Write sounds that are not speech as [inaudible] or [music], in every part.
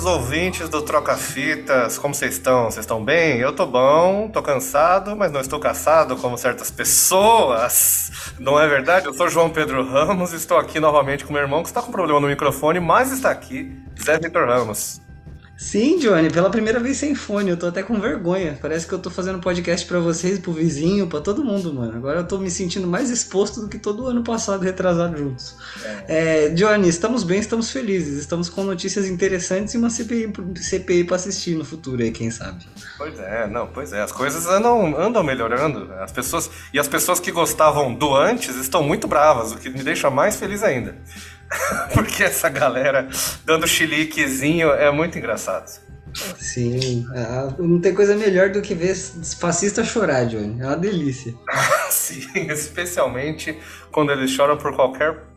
Caçados ouvintes do Troca Fitas, como vocês estão? Vocês estão bem? Eu tô bom, tô cansado, mas não estou cansado como certas pessoas. Não é verdade? Eu sou João Pedro Ramos, estou aqui novamente com meu irmão que está com problema no microfone, mas está aqui, Zé Vitor Ramos. Sim, Johnny, pela primeira vez sem fone, eu tô até com vergonha. Parece que eu tô fazendo podcast para vocês, pro vizinho, para todo mundo, mano. Agora eu tô me sentindo mais exposto do que todo ano passado retrasado juntos. É. É, Johnny, estamos bem, estamos felizes, estamos com notícias interessantes e uma CPI, CPI pra assistir no futuro aí, quem sabe. Pois é, não, pois é, as coisas andam, andam melhorando. As pessoas, e as pessoas que gostavam do antes estão muito bravas, o que me deixa mais feliz ainda. [laughs] Porque essa galera dando chiliquezinho é muito engraçado. Sim, é, não tem coisa melhor do que ver fascista chorar, Johnny. É uma delícia. [laughs] Sim, especialmente quando eles choram por qualquer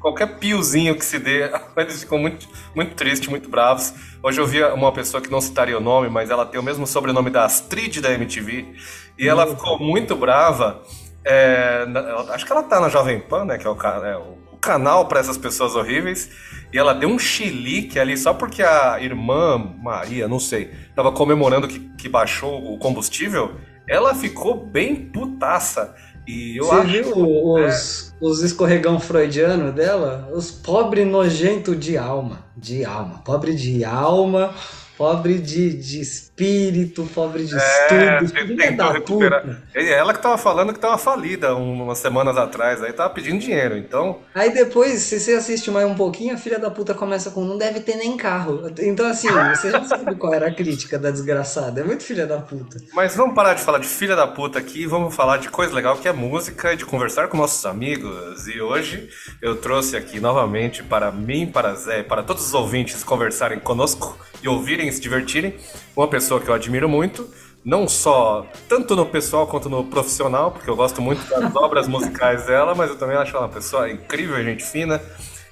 qualquer piozinho que se dê, [laughs] eles ficam muito, muito tristes, muito bravos. Hoje eu vi uma pessoa que não citaria o nome, mas ela tem o mesmo sobrenome da Astrid da MTV, e ela ficou muito brava. É, acho que ela tá na Jovem Pan, né? Que é o, é, o canal para essas pessoas horríveis. E ela deu um chilique ali só porque a irmã Maria, não sei, tava comemorando que, que baixou o combustível. Ela ficou bem putaça. E eu Você acho, viu os, é... os escorregão freudiano dela? Os pobre nojento de alma. De alma. Pobre de alma Pobre de, de espírito, pobre de é, estudo, filha da recuperar. puta. Ela que tava falando que tava falida umas semanas atrás, aí tava pedindo dinheiro, então... Aí depois, se você assiste mais um pouquinho, a filha da puta começa com não deve ter nem carro. Então assim, você já sabe qual era a crítica da desgraçada, é muito filha da puta. Mas vamos parar de falar de filha da puta aqui e vamos falar de coisa legal que é música e de conversar com nossos amigos. E hoje eu trouxe aqui novamente para mim, para Zé, para todos os ouvintes conversarem conosco e ouvirem e se divertirem. Uma pessoa que eu admiro muito, não só tanto no pessoal quanto no profissional, porque eu gosto muito das [laughs] obras musicais dela, mas eu também acho ela uma pessoa incrível, gente fina.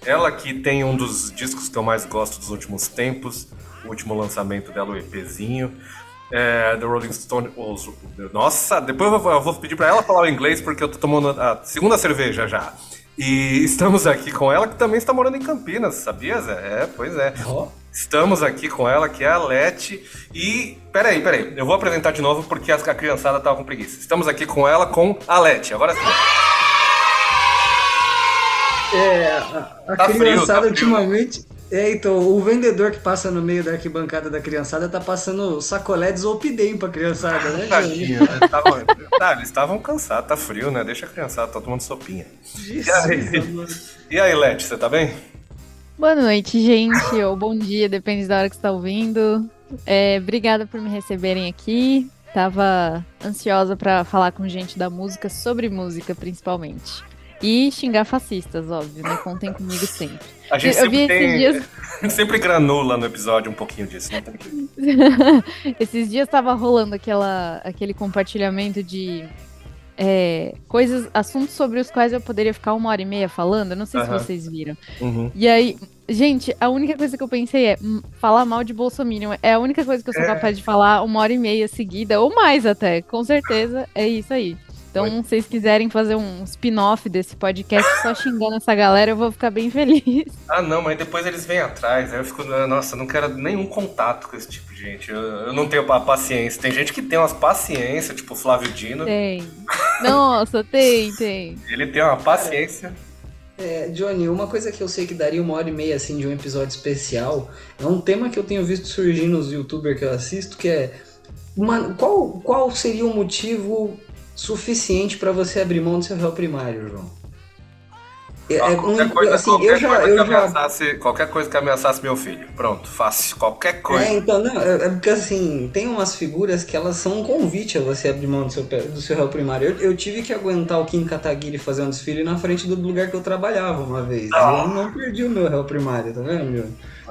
Ela que tem um dos discos que eu mais gosto dos últimos tempos, o último lançamento dela, o EPzinho. É, The Rolling Stone. Nossa, depois eu vou, eu vou pedir para ela falar o inglês porque eu tô tomando a segunda cerveja já. E estamos aqui com ela que também está morando em Campinas, sabia, Zé? É, pois é. Oh. Estamos aqui com ela, que é a Leti. E. Peraí, peraí. Eu vou apresentar de novo porque a criançada tava com preguiça. Estamos aqui com ela, com a Leti. Agora sim. É, a, a tá criançada frio, tá ultimamente. É, então, o vendedor que passa no meio da arquibancada da criançada tá passando sacolé de Zolpidem pra criançada, né, [laughs] Tadinho, né? Tá, eles estavam cansados, tá frio, né? Deixa a criançada, tá tomando sopinha. Jesus, e aí, e aí Leti, você tá bem? Boa noite, gente, ou bom dia, depende da hora que você está ouvindo. É, obrigada por me receberem aqui. Tava ansiosa para falar com gente da música, sobre música principalmente. E xingar fascistas, óbvio, né? Contem comigo sempre. A gente eu, sempre, tem, dias... [laughs] sempre granula no episódio um pouquinho disso, né? [laughs] esses dias tava rolando aquela, aquele compartilhamento de é, coisas, assuntos sobre os quais eu poderia ficar uma hora e meia falando. não sei uhum. se vocês viram. Uhum. E aí, gente, a única coisa que eu pensei é hum, falar mal de Bolsonaro. É a única coisa que eu sou é. capaz de falar uma hora e meia seguida, ou mais até. Com certeza é isso aí. Então, se vocês quiserem fazer um spin-off desse podcast só xingando essa galera, eu vou ficar bem feliz. Ah, não, mas depois eles vêm atrás. Aí eu fico, nossa, não quero nenhum contato com esse tipo gente. Eu, eu não tenho paciência. Tem gente que tem umas paciências, tipo o Flávio Dino. Tem. [laughs] Nossa, tem, tem. Ele tem uma paciência. É, Johnny, uma coisa que eu sei que daria uma hora e meia assim de um episódio especial é um tema que eu tenho visto surgir nos youtubers que eu assisto, que é uma, qual, qual seria o motivo suficiente para você abrir mão do seu réu primário, João. É, é qualquer, um, coisa, assim, qualquer, já, coisa já... ameaçasse, qualquer coisa que ameaçasse meu filho. Pronto, fácil. Qualquer coisa. É, então, não, é, é, porque assim, tem umas figuras que elas são um convite a você abrir mão do seu, do seu réu primário. Eu, eu tive que aguentar o Kim Kataguiri fazer um desfile na frente do lugar que eu trabalhava uma vez. Ah. Eu não perdi o meu réu primário, tá vendo, meu?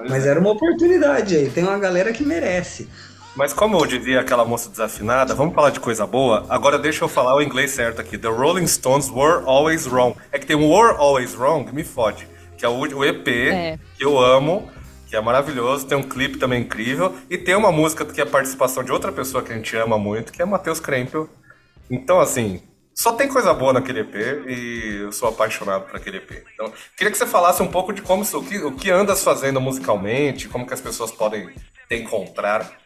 Mas é. era uma oportunidade aí. Tem uma galera que merece. Mas como eu dizia aquela moça desafinada, vamos falar de coisa boa. Agora deixa eu falar o inglês certo aqui. The Rolling Stones were always wrong. É que tem um were always wrong, me fode. Que é o, EP, é. que eu amo, que é maravilhoso. Tem um clipe também incrível. E tem uma música que é a participação de outra pessoa que a gente ama muito, que é Matheus Krempel. Então, assim, só tem coisa boa naquele EP e eu sou apaixonado por aquele EP. Então, queria que você falasse um pouco de como o que, o que andas fazendo musicalmente, como que as pessoas podem te encontrar.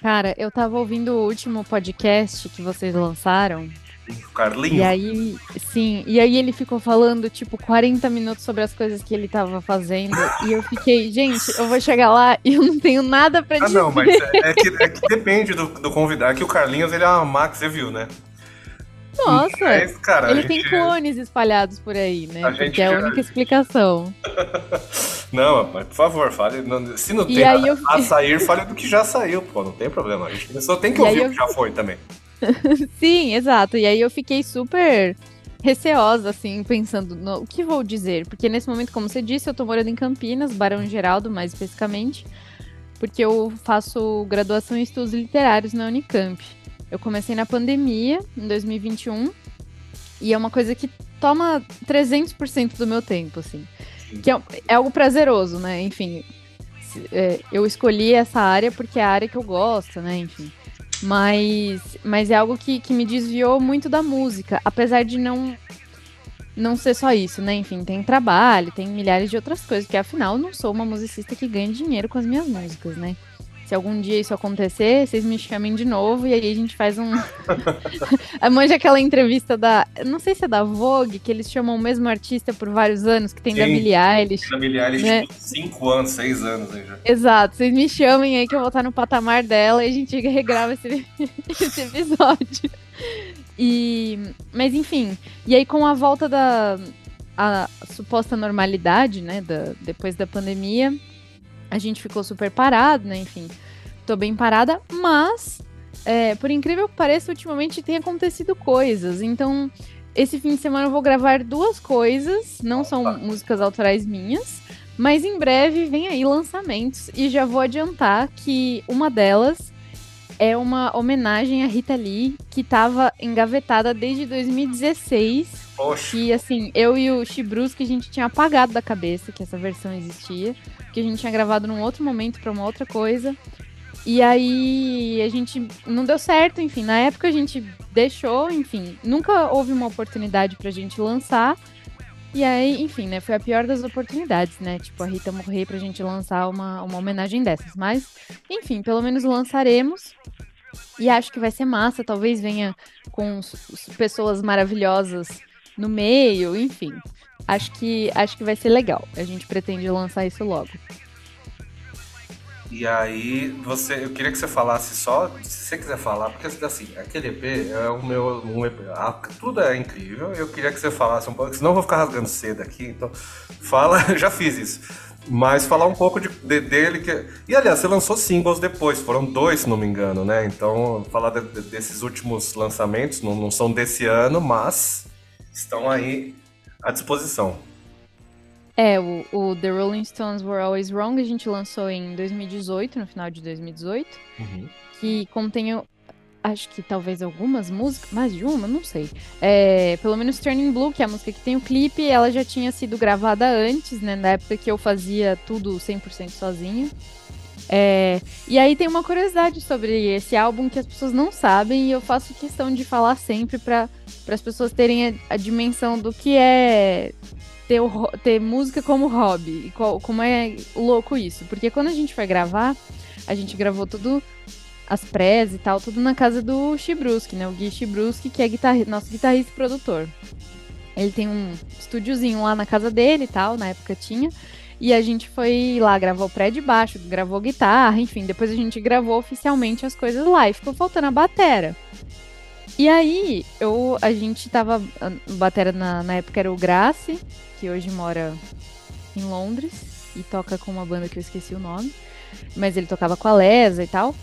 Cara, eu tava ouvindo o último podcast que vocês lançaram. Carlinho? E aí, sim, e aí ele ficou falando, tipo, 40 minutos sobre as coisas que ele tava fazendo. e eu fiquei, gente, eu vou chegar lá e eu não tenho nada pra ah, dizer. Ah, não, mas é, é, que, é que, depende do, do convidado. É que o Carlinhos, ele é uma Max, você viu, né? Nossa, Mas, cara, ele tem clones espalhados por aí, né? A Porque é a única explicação. [laughs] não, mas por favor, fale. se não tem a, eu... a, sair, fale do que já saiu, pô, não tem problema. A gente só tem que e ouvir o que já foi também. [laughs] Sim, exato. E aí eu fiquei super receosa, assim, pensando no o que vou dizer. Porque nesse momento, como você disse, eu tô morando em Campinas, Barão Geraldo, mais especificamente, porque eu faço graduação em estudos literários na Unicamp. Eu comecei na pandemia, em 2021, e é uma coisa que toma 300% do meu tempo, assim. Que é, é, algo prazeroso, né? Enfim, é, eu escolhi essa área porque é a área que eu gosto, né? Enfim. Mas, mas é algo que, que me desviou muito da música, apesar de não não ser só isso, né? Enfim, tem trabalho, tem milhares de outras coisas, porque afinal eu não sou uma musicista que ganha dinheiro com as minhas músicas, né? Se algum dia isso acontecer, vocês me chamem de novo e aí a gente faz um. a [laughs] manja aquela entrevista da. Não sei se é da Vogue, que eles chamam o mesmo artista por vários anos, que tem Sim, da Billie Eilish. Da Billie Eilish, né? tipo, cinco anos, seis anos aí já. Exato, vocês me chamem aí que eu vou estar no patamar dela e a gente regrava esse, [laughs] esse episódio. E. Mas enfim. E aí, com a volta da. A suposta normalidade, né? Da, depois da pandemia, a gente ficou super parado, né? Enfim, tô bem parada, mas é, por incrível que pareça, ultimamente tem acontecido coisas. Então, esse fim de semana eu vou gravar duas coisas, não são músicas autorais minhas, mas em breve vem aí lançamentos e já vou adiantar que uma delas é uma homenagem a Rita Lee, que estava engavetada desde 2016. Poxa. E assim, eu e o Chibruski a gente tinha apagado da cabeça que essa versão existia que a gente tinha gravado num outro momento para uma outra coisa. E aí a gente não deu certo, enfim, na época a gente deixou, enfim, nunca houve uma oportunidade pra gente lançar. E aí, enfim, né, foi a pior das oportunidades, né? Tipo, a Rita morrer pra gente lançar uma, uma homenagem dessas. Mas, enfim, pelo menos lançaremos. E acho que vai ser massa, talvez venha com pessoas maravilhosas no meio, enfim. Acho que, acho que vai ser legal. A gente pretende lançar isso logo. E aí, você, eu queria que você falasse só, se você quiser falar, porque assim, aquele EP é o meu. Um EP, tudo é incrível. Eu queria que você falasse um pouco, senão eu vou ficar rasgando cedo aqui. Então, fala, [laughs] já fiz isso. Mas falar um pouco de, de, dele. Que, e aliás, você lançou singles depois, foram dois, se não me engano, né? Então, falar de, desses últimos lançamentos, não, não são desse ano, mas estão aí à disposição. É, o, o, The Rolling Stones Were Always Wrong a gente lançou em 2018, no final de 2018. Uhum. Que contém, acho que talvez algumas músicas, mais de uma, não sei. É, pelo menos Turning Blue, que é a música que tem o clipe, ela já tinha sido gravada antes, né? Na época que eu fazia tudo 100% sozinho. É, e aí tem uma curiosidade sobre esse álbum que as pessoas não sabem e eu faço questão de falar sempre para as pessoas terem a, a, dimensão do que é ter, o, ter música como hobby e qual, como é louco isso. Porque quando a gente foi gravar, a gente gravou tudo, as prés e tal, tudo na casa do Chibruski, né? O Gui Chibruski, que é guitarri nosso guitarrista e produtor. Ele tem um estúdiozinho lá na casa dele e tal, na época tinha. E a gente foi lá, gravou o pré de baixo, gravou guitarra, enfim, depois a gente gravou oficialmente as coisas lá e ficou faltando a batera. E aí, eu, a gente tava. Batera na, na época era o Grace, que hoje mora em Londres e toca com uma banda que eu esqueci o nome. Mas ele tocava com a Lesa e tal.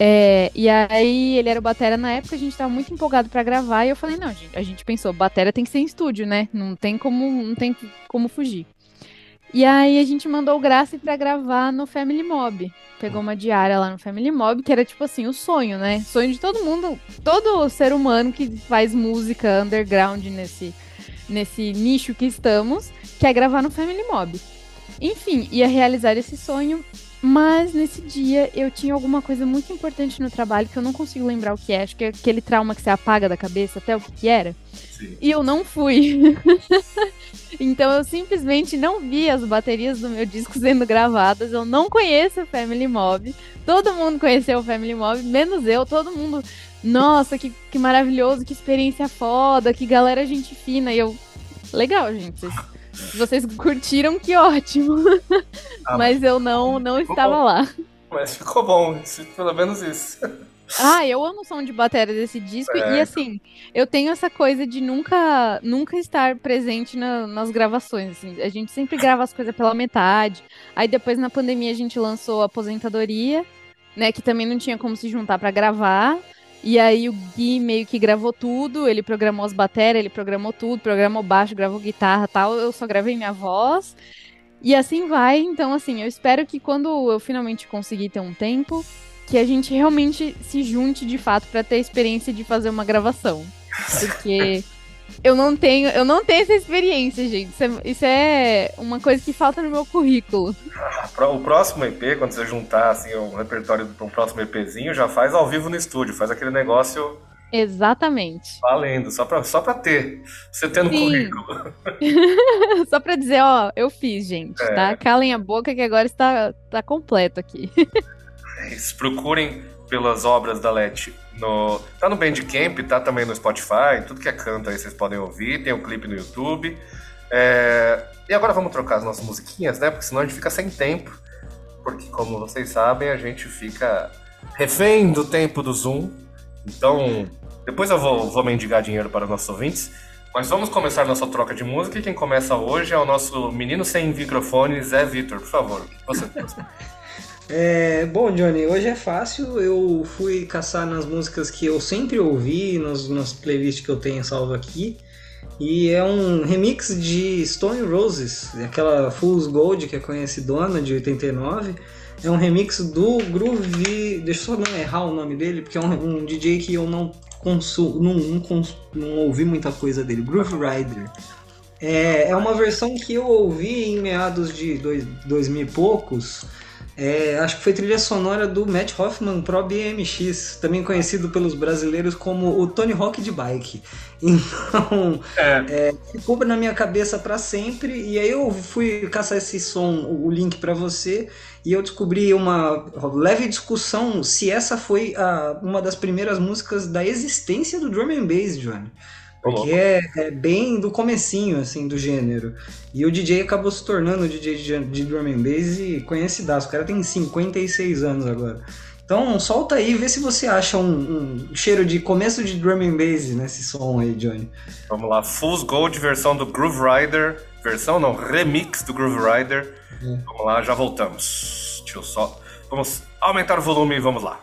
É, e aí ele era o batera na época, a gente tava muito empolgado para gravar e eu falei, não, a gente pensou, batera tem que ser em estúdio, né? Não tem como, não tem como fugir. E aí a gente mandou o Graça para gravar no Family Mob. Pegou uma diária lá no Family Mob, que era tipo assim, o sonho, né? Sonho de todo mundo, todo ser humano que faz música underground nesse, nesse nicho que estamos, quer gravar no Family Mob. Enfim, ia realizar esse sonho. Mas nesse dia eu tinha alguma coisa muito importante no trabalho que eu não consigo lembrar o que é. Acho que é aquele trauma que você apaga da cabeça até o que era. Sim. E eu não fui. [laughs] então eu simplesmente não vi as baterias do meu disco sendo gravadas. Eu não conheço o Family Mob. Todo mundo conheceu o Family Mob, menos eu. Todo mundo. Nossa, que, que maravilhoso, que experiência foda, que galera gente fina. E eu. Legal, gente. Vocês se vocês curtiram, que ótimo. Ah, mas eu não, não estava bom. lá. Mas ficou bom, pelo menos isso. Ah, eu amo o som de bateria desse disco. É. E assim, eu tenho essa coisa de nunca nunca estar presente na, nas gravações. Assim. A gente sempre grava as coisas pela metade. Aí depois, na pandemia, a gente lançou a aposentadoria, né? Que também não tinha como se juntar para gravar. E aí o Gui meio que gravou tudo, ele programou as baterias, ele programou tudo, programou baixo, gravou guitarra tal. Eu só gravei minha voz. E assim vai. Então, assim, eu espero que quando eu finalmente conseguir ter um tempo, que a gente realmente se junte de fato para ter a experiência de fazer uma gravação. [laughs] Porque eu não tenho, eu não tenho essa experiência, gente. Isso é, isso é uma coisa que falta no meu currículo. O próximo EP, quando você juntar assim, o repertório para um próximo EPzinho, já faz ao vivo no estúdio, faz aquele negócio. Exatamente. Valendo, só pra, só pra ter. Você tendo Sim. currículo. [laughs] só pra dizer, ó, eu fiz, gente, é. tá? Calem a boca que agora está, está completo aqui. [laughs] É procurem pelas obras da Let no, tá no Bandcamp, tá também no Spotify, tudo que é canto aí vocês podem ouvir, tem o um clipe no YouTube. É, e agora vamos trocar as nossas musiquinhas, né? Porque senão a gente fica sem tempo. Porque, como vocês sabem, a gente fica refém do tempo do Zoom. Então, depois eu vou, vou mendigar dinheiro para nossos ouvintes. Mas vamos começar nossa troca de música e quem começa hoje é o nosso menino sem microfone, Zé Vitor. Por favor, você. [laughs] É, bom, Johnny, hoje é fácil. Eu fui caçar nas músicas que eu sempre ouvi, nas, nas playlists que eu tenho salvo aqui. E é um remix de Stone Roses, aquela Fool's Gold que é conhecidona de 89. É um remix do Groove. Deixa eu só não errar o nome dele, porque é um, um DJ que eu não não, não, cons, não ouvi muita coisa dele. Groove Rider. É, é uma versão que eu ouvi em meados de dois, dois mil e poucos é, acho que foi trilha sonora do Matt Hoffman Pro BMX, também conhecido pelos brasileiros como o Tony Hawk de bike. [laughs] Então, é. É, ficou na minha cabeça para sempre. E aí eu fui caçar esse som, o link para você, e eu descobri uma leve discussão se essa foi a, uma das primeiras músicas da existência do drum and bass, Johnny. Porque é, é, bem do comecinho, assim, do gênero. E o DJ acabou se tornando o DJ de, de drum and bass e conhecidaço. O cara tem 56 anos agora. Então solta aí, vê se você acha um, um, cheiro de começo de drum and bass nesse som aí, Johnny. Vamos lá, Fool's Gold, versão do Groove Rider. Versão não, remix do Groove Rider. É. Vamos lá, já voltamos. Deixa eu só... Vamos aumentar o volume e vamos lá.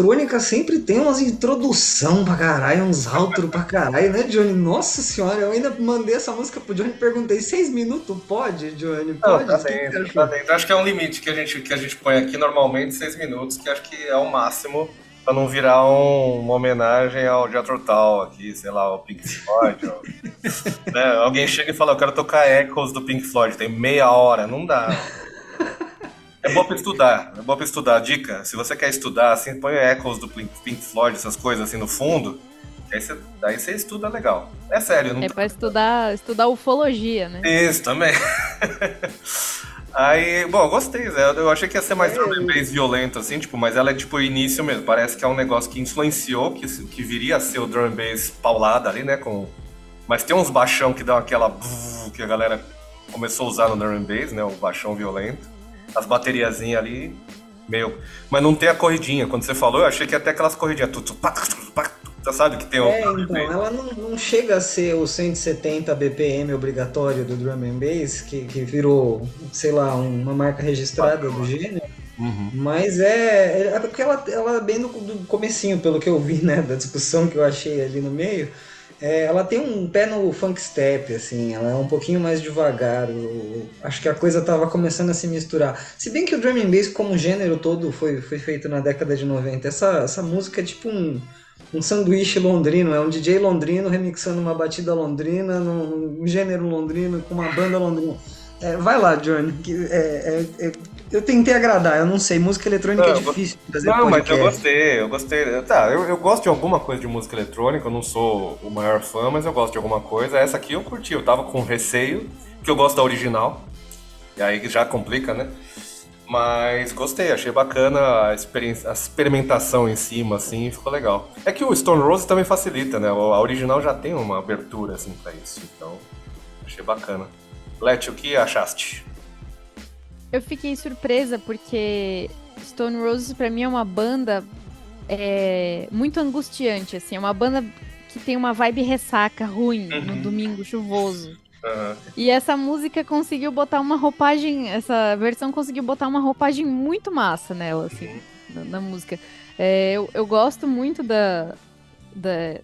Eletrônica sempre tem umas introdução pra caralho, uns outro pra caralho, né, Johnny? Nossa senhora, eu ainda mandei essa música pro Johnny e perguntei, seis minutos pode, Johnny? Não, Pode? tá O que que você dentro, tá dentro. Acho que é um limite que a gente, que a gente põe aqui normalmente, seis minutos, que acho que é o máximo pra não virar um- uma homenagem ao Jethro Tull aqui, sei lá, ao Pink Floyd. ou- [laughs] né? Alguém chega e fala, eu quero tocar Echoes do Pink Floyd, tem meia hora, não dá. É bom pra estudar, é bom pra estudar. Dica, se você quer estudar, assim, põe Echoes do Pink Floyd, essas coisas assim no fundo, aí você, daí você estuda legal. É sério, não É pra estudar, estudar ufologia, né? isso, também. [laughs] Aí, bom, eu gostei, Zé. Eu achei que ia ser mais drum and bass violento, assim, tipo, mas ela é tipo o início mesmo. Parece que é um negócio que influenciou, que, que viria a ser o drum and bass paulada ali, né? Com... Mas tem uns baixão que dão aquela. que a galera começou a usar no drum and bass, né? O baixão violento. As bateriazinhas ali, meio. Mas não tem a corridinha. Quando você falou, eu achei que ia ter aquelas corridinhas. Tu, tu, pá, tu, pá, tu, Você sabe que tem um. É, então, ela não, não chega a ser o 170 BPM obrigatório do drum and bass, que, que virou, sei lá, uma marca registrada do gênero. Uhum. Mas é, é porque ela, ela é bem do, do comecinho, pelo que eu vi, né, da discussão que eu achei ali no meio, é, ela tem um pé no funk step, assim, ela é um pouquinho mais devagar, eu, acho que a coisa tava começando a se misturar. Se bem que o drum and bass como gênero todo foi, foi feito na década de 90, essa, essa música é tipo um, um sanduíche londrino, é um DJ londrino remixando uma batida londrina, num, num gênero londrino, com uma banda londrina. É, vai lá, Johnny, é, é, é eu tentei agradar, eu não sei. Música eletrônica Não, é difícil de fazer Não, mas podcast. eu gostei, eu gostei. Tá, eu, eu gosto de alguma coisa de música eletrônica, eu não sou o maior fã, mas eu gosto de alguma coisa. Essa aqui eu curti, eu tava com receio, que eu gosto da original. E aí já complica, né? Mas gostei, achei bacana a, experiência, a experimentação em cima, assim, ficou legal. É que o Stone Rose também facilita, né? A original já tem uma abertura, assim, pra isso. Então, achei bacana. Let, o que achaste? Eu fiquei surpresa porque Stone Roses pra mim é uma banda é, muito angustiante, assim, é uma banda que tem uma vibe ressaca ruim no Uhum. domingo chuvoso. Aham. E essa música conseguiu botar uma roupagem, essa versão conseguiu botar uma roupagem muito massa nela, assim, na, na música. É, eu, eu gosto muito da, da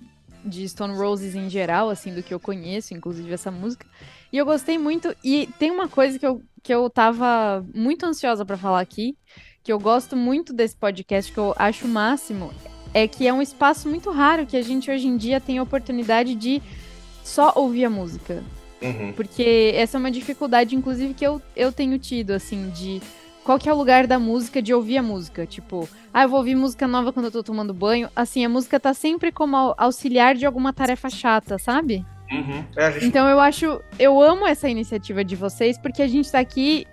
de Stone Roses em geral, assim, do que eu conheço, inclusive essa música. E eu gostei muito. E tem uma coisa que eu, que eu tava muito ansiosa pra falar aqui, que eu gosto muito desse podcast, que eu acho o máximo, é que é um espaço muito raro que a gente hoje em dia tem a oportunidade de só ouvir a música. Uhum. Porque essa é uma dificuldade, inclusive, que eu, eu tenho tido, assim, de qual que é o lugar da música, de ouvir a música. Tipo, ah, eu vou ouvir música nova quando eu tô tomando banho. Assim, a música tá sempre como au- auxiliar de alguma tarefa chata, sabe? Uhum. É, gente Então eu acho, eu amo essa iniciativa de vocês, porque a gente tá aqui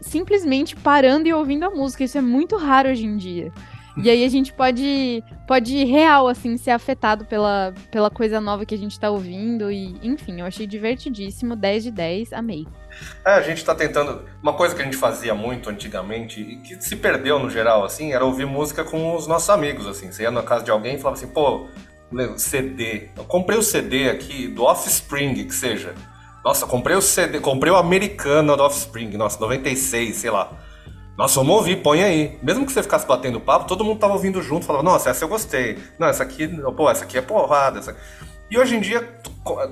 simplesmente parando e ouvindo a música. Isso é muito raro hoje em dia. E aí a gente pode, pode real, assim, ser afetado pela, pela coisa nova que a gente tá ouvindo. E, enfim, eu achei divertidíssimo. 10 de 10, amei. É, a gente tá tentando. Uma coisa que a gente fazia muito antigamente e que se perdeu no geral, assim, era ouvir música com os nossos amigos, assim. Você ia na casa de alguém e falava assim, pô, CD. Eu comprei o CD aqui do Offspring, que seja. Nossa, comprei o CD, comprei o americano do Offspring, nossa, 96, sei lá. Nossa, vamos ouvir, põe aí. Mesmo que você ficasse batendo papo, todo mundo tava ouvindo junto, falava, nossa, essa eu gostei. Não, essa aqui, pô, essa aqui é porrada. Essa... E hoje em dia,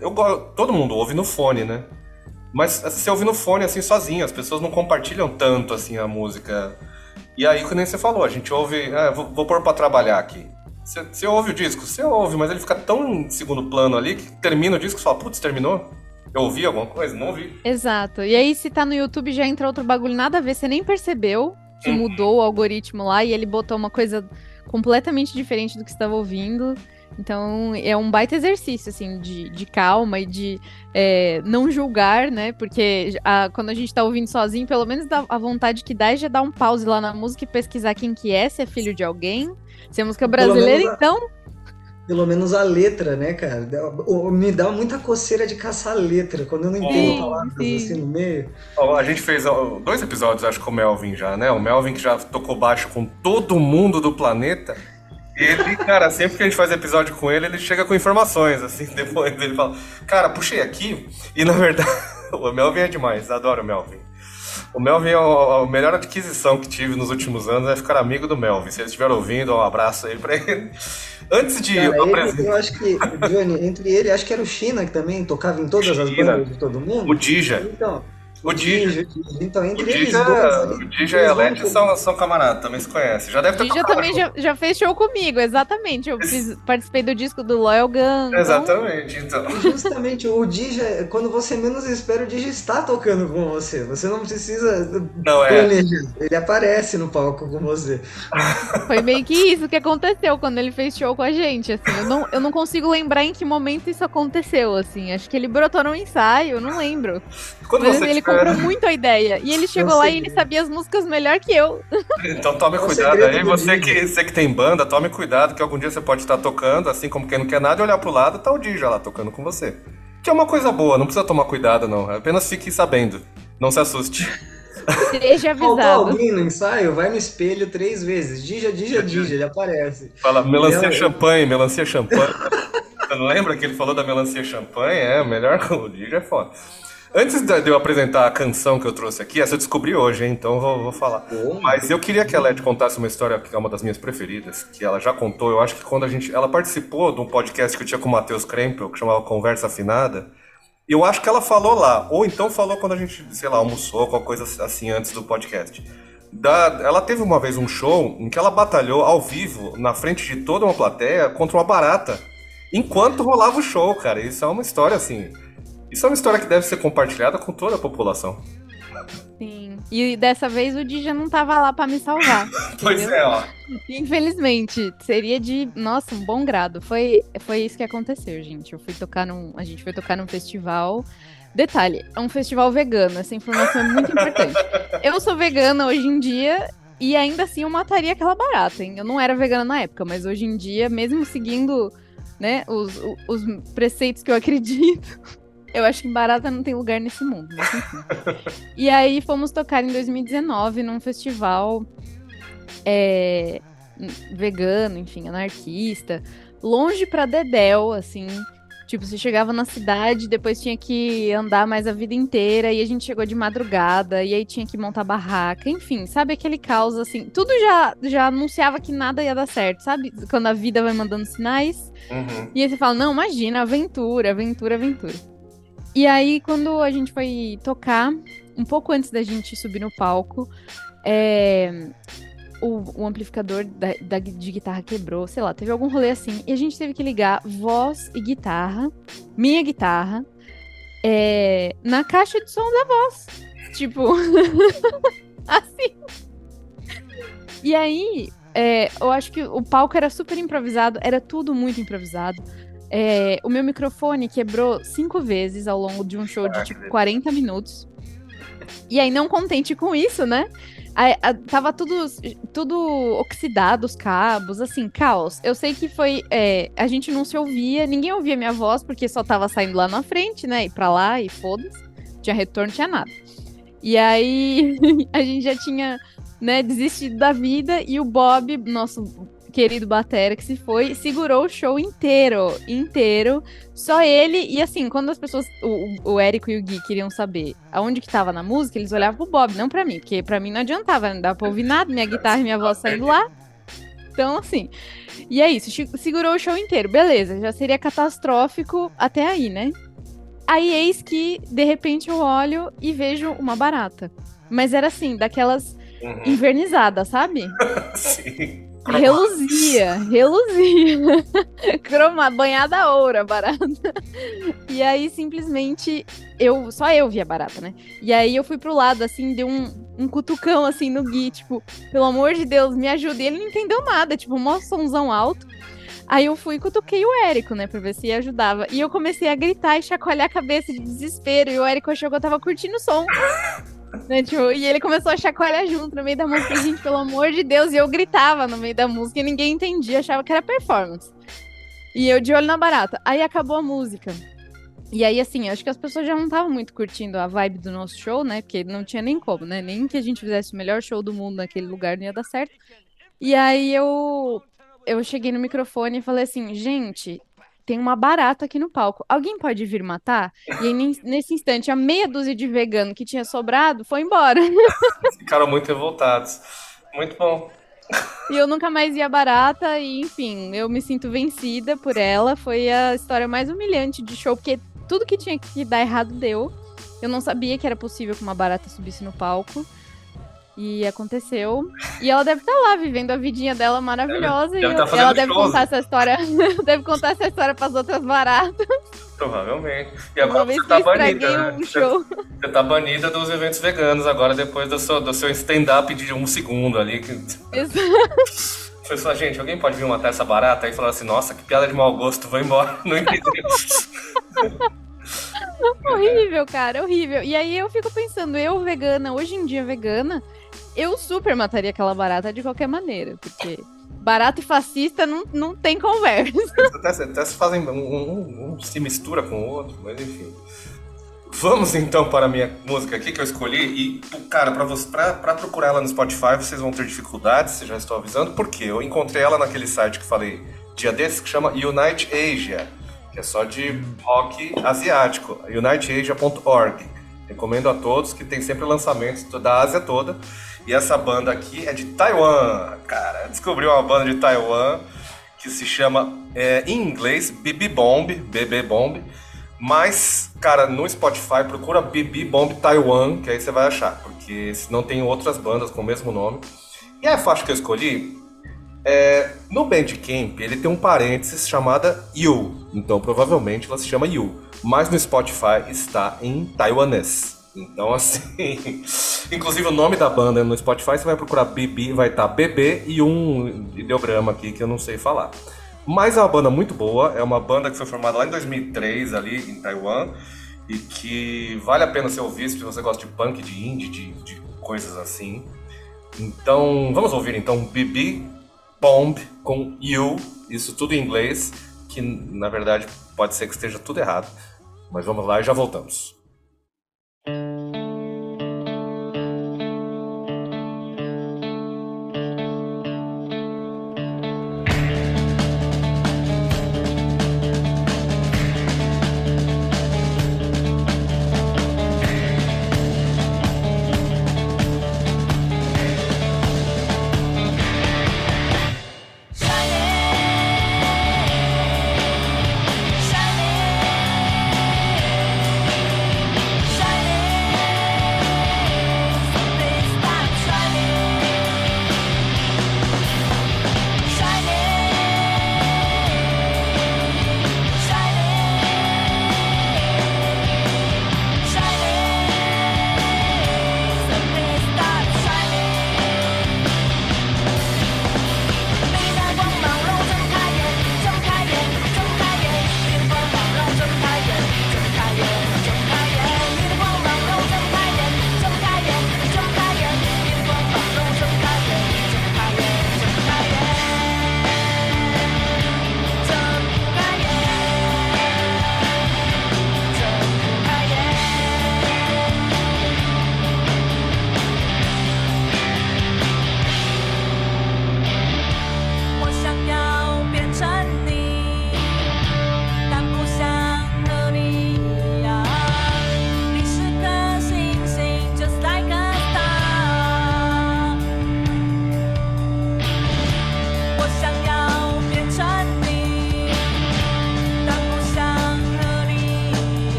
eu, todo mundo ouve no fone, né? Mas você ouve no fone, assim, sozinho. As pessoas não compartilham tanto, assim, a música. E aí, nem você falou, a gente ouve... Ah, vou, vou pôr pra trabalhar aqui. Você, você ouve o disco? Você ouve, mas ele fica tão em segundo plano ali que termina o disco e fala, putz, terminou? Eu ouvi alguma coisa? Não ouvi. Exato. E aí, se tá no YouTube, já entra outro bagulho nada a ver, você nem percebeu que mudou o algoritmo lá e ele botou uma coisa completamente diferente do que você estava ouvindo. Então, é um baita exercício, assim, de, de calma e de é, não julgar, né? Porque a- quando a gente tá ouvindo sozinho, pelo menos dá, a vontade que dá é já dar um pause lá na música e pesquisar quem que é, se é filho de alguém. Se é música Pelo brasileira, a- então Pelo menos a letra, né, cara? Me dá muita coceira de caçar a letra, quando eu não entendo Sim, palavras sim. assim no meio. Ó, a gente fez ó, dois episódios, acho, com o Melvin já, né? O Melvin que já tocou baixo com todo mundo do planeta. Ele, cara, sempre que a gente faz episódio com ele, ele chega com informações, assim, [laughs] depois ele fala, cara, puxei aqui, e na verdade, [laughs] o Melvin é demais, adoro o Melvin. O Melvin é a melhor adquisição que tive nos últimos anos, é ficar amigo do Melvin. Se ele estiver ouvindo, um abraço aí pra ele. [laughs] Antes de Cara, ele, apresentar eu acho que, Johnny, entre ele, acho que era o China que também tocava em todas as China. bandas de todo mundo. o Dija, Então, o Dija. Então, o entre Dija, dois ali, o Dija e a com- são, são camaradas, também se conhecem. Já deve ter Dija também já, já fez show comigo, exatamente. Eu fiz- participei do disco do Loyal Gun. então- Exatamente, então. Justamente, o Dija, quando você menos espera, o Dija está tocando com você. Você não precisa Não, é. planejar. Ele aparece no palco com você. Foi meio que isso que aconteceu quando ele fez show com a gente, assim. Eu não, eu não consigo lembrar em que momento isso aconteceu, assim. Acho que ele brotou no ensaio, eu não lembro. Quando Mas você ele tiver- comprou muito a ideia. E ele chegou lá e ele sabia as músicas melhor que eu. Então tome É cuidado aí. Você que, você que tem banda, tome cuidado que algum dia você pode estar tocando, assim como quem não quer nada, e olhar pro lado tá o Dija lá tocando com você. Que é uma coisa boa, não precisa tomar cuidado, não. Apenas fique sabendo. Não se assuste. Faltou avisado. alguém no ensaio? Vai no espelho três vezes. Dija, dija, dija, ele aparece. Fala melancia Ela- champanhe, melancia champanhe. [laughs] Você não lembra que ele falou da melancia champanhe? É, [laughs] o melhor o Dija é foda. Antes de eu apresentar a canção que eu trouxe aqui, essa eu descobri hoje, hein? então eu vou, vou falar. Mas eu queria que a Led contasse uma história que é uma das minhas preferidas, que ela já contou. Eu acho que quando a gente. Ela participou de um podcast que eu tinha com o Matheus Krempel, que chamava Conversa Afinada. E eu acho que ela falou lá, ou então falou quando a gente, sei lá, almoçou, qualquer coisa assim antes do podcast. Da- ela teve uma vez um show em que ela batalhou ao vivo, na frente de toda uma plateia, contra uma barata. Enquanto rolava o show, cara. Isso é uma história assim. Isso é uma história que deve ser compartilhada com toda a população. Sim. E dessa vez o Dija não tava lá pra me salvar. [laughs] Pois entendeu? é, ó. Infelizmente, seria de, nossa, um bom grado. Foi, foi isso que aconteceu, gente. Eu fui tocar num, a gente foi tocar num festival. Detalhe, é um festival vegano. Essa informação é muito importante. [laughs] Eu sou vegana hoje em dia e ainda assim eu mataria aquela barata, hein? Eu não era vegana na época, mas hoje em dia, mesmo seguindo, né, os, os preceitos que eu acredito, eu acho que barata não tem lugar nesse mundo. Mas enfim. E aí fomos tocar em 2019 num festival é, vegano, enfim, anarquista, longe pra Dedéu, assim. Tipo, você chegava na cidade, depois tinha que andar mais a vida inteira, e a gente chegou de madrugada, e aí tinha que montar barraca, enfim, sabe aquele caos, assim, tudo já, já anunciava que nada ia dar certo, sabe? Quando a vida vai mandando sinais, Uhum. e aí você fala, não, imagina, aventura, aventura, aventura. E aí, quando a gente foi tocar, um pouco antes da gente subir no palco, é, o, o amplificador da, da- de guitarra quebrou, sei lá, teve algum rolê assim. E a gente teve que ligar voz e guitarra, minha guitarra, é, na caixa de som da voz. Tipo, [laughs] assim. E aí, é, eu acho que o palco era super improvisado, era tudo muito improvisado. É, o meu microfone quebrou cinco vezes ao longo de um show de tipo velho. 40 minutos. E aí, não contente com isso, né? a- a- tava tudo, tudo oxidado, os cabos, assim, caos. Eu sei que foi. é, a gente não se ouvia, ninguém ouvia minha voz, porque só tava saindo lá na frente, né? E pra lá, e foda-se. Tinha retorno, tinha nada. E aí [laughs] a gente já tinha, né, desistido da vida e o Bob, nosso querido batera que se foi, segurou o show inteiro, inteiro. Só ele e assim, quando as pessoas, o, o Érico e o Gui queriam saber aonde que tava na música, eles olhavam pro Bob, não pra mim, porque pra mim não adiantava, não dava pra ouvir nada, minha guitarra e minha voz saindo lá. Então, assim. E é isso, segurou o show inteiro, beleza, já seria catastrófico até aí, né? Aí eis que, de repente, eu olho e vejo uma barata. Mas era assim, daquelas Uhum. invernizadas, sabe? [laughs] Sim. Reluzia, reluzia. [laughs] Croma, banhada a ouro, a barata. E aí, simplesmente, eu só eu vi a barata, né? E aí eu fui pro lado, assim, deu um, um cutucão, assim, no Gui, tipo, pelo amor de Deus, me ajuda. E ele não entendeu nada, tipo, um somzão alto. Aí eu fui e cutuquei o Érico, né, pra ver se ajudava. E eu comecei a gritar e chacoalhar a cabeça de desespero. E o Érico achou que eu tava curtindo o som. [laughs] Né, tipo, e ele começou a chacoalhar junto no meio da música. Gente, pelo amor de Deus. E eu gritava no meio da música e ninguém entendia, achava que era performance. E eu de olho na barata. Aí acabou a música. E aí, assim, acho que as pessoas já não estavam muito curtindo a vibe do nosso show, né? Porque não tinha nem como, né? Nem que a gente fizesse o melhor show do mundo naquele lugar não ia dar certo. E aí eu, eu cheguei no microfone e falei assim, gente, tem uma barata aqui no palco. Alguém pode vir matar? E aí, nesse instante, a meia dúzia de vegano que tinha sobrado foi embora. [laughs] Ficaram muito revoltados. Muito bom. E eu nunca mais ia barata, e enfim, eu me sinto vencida por ela. Foi a história mais humilhante de show, porque tudo que tinha que dar errado deu. Eu não sabia que era possível que uma barata subisse no palco. E aconteceu. E ela deve estar lá vivendo a vidinha dela maravilhosa. Deve- deve e tá eu- fazendo ela deve shows. contar essa história. [laughs] deve contar essa história para as outras baratas. Provavelmente. E agora você tá banida, né? um show. Você tá banida dos eventos veganos agora, depois do seu, do seu stand-up de um segundo ali. que- [laughs] Foi só, gente, alguém pode vir matar essa barata? Aí falaram assim, nossa, que piada de mau gosto, vou embora. [laughs] Não entendi. horrível, cara, horrível. E aí eu fico pensando, eu vegana, hoje em dia vegana, eu super mataria aquela barata de qualquer maneira, porque barata e fascista não, não tem conversa. [laughs] até, até se fazem um, um- se mistura com o outro, mas enfim. Vamos então para a minha música aqui que eu escolhi. E, cara, para você, pra, pra procurar ela no Spotify, vocês vão ter dificuldades, já estou avisando, porque eu encontrei ela naquele site que falei dia desses, que chama Unite Asia, que é só de rock asiático, uniteasia.org. Recomendo a todos que tem sempre lançamentos da Ásia toda. E essa banda aqui é de Taiwan, cara. Descobri uma banda de Taiwan que se chama, é, em inglês, BB Bomb, BB Bomb. Mas, cara, no Spotify procura BB Bomb Taiwan, que aí você vai achar, porque não tem outras bandas com o mesmo nome. E a faixa que eu escolhi, é, no Bandcamp, ele tem um parênteses chamada You, então provavelmente ela se chama You, mas no Spotify está em taiwanês. Então, assim. [laughs] Inclusive, o nome da banda no Spotify, você vai procurar BB, vai estar BB e um ideograma aqui que eu não sei falar. Mas é uma banda muito boa, é uma banda que foi formada lá em 2003 ali em Taiwan e que vale a pena ser ouvido se você gosta de punk, de indie, de, de coisas assim. Então, vamos ouvir então BB Bomb com You, isso tudo em inglês, que na verdade pode ser que esteja tudo errado. Mas vamos lá e já voltamos.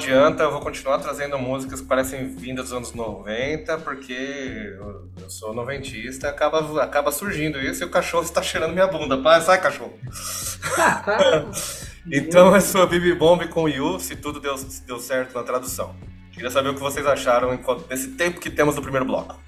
Adianta, eu vou continuar trazendo músicas que parecem vindas dos anos 90, porque eu, sou noventista, acaba, acaba surgindo isso e o cachorro está cheirando minha bunda. Pai, sai, cachorro! [laughs] então é sua Bibi Bomb com Yu, se tudo deu, deu certo na tradução. Queria saber o que vocês acharam enquanto, nesse tempo que temos no primeiro bloco.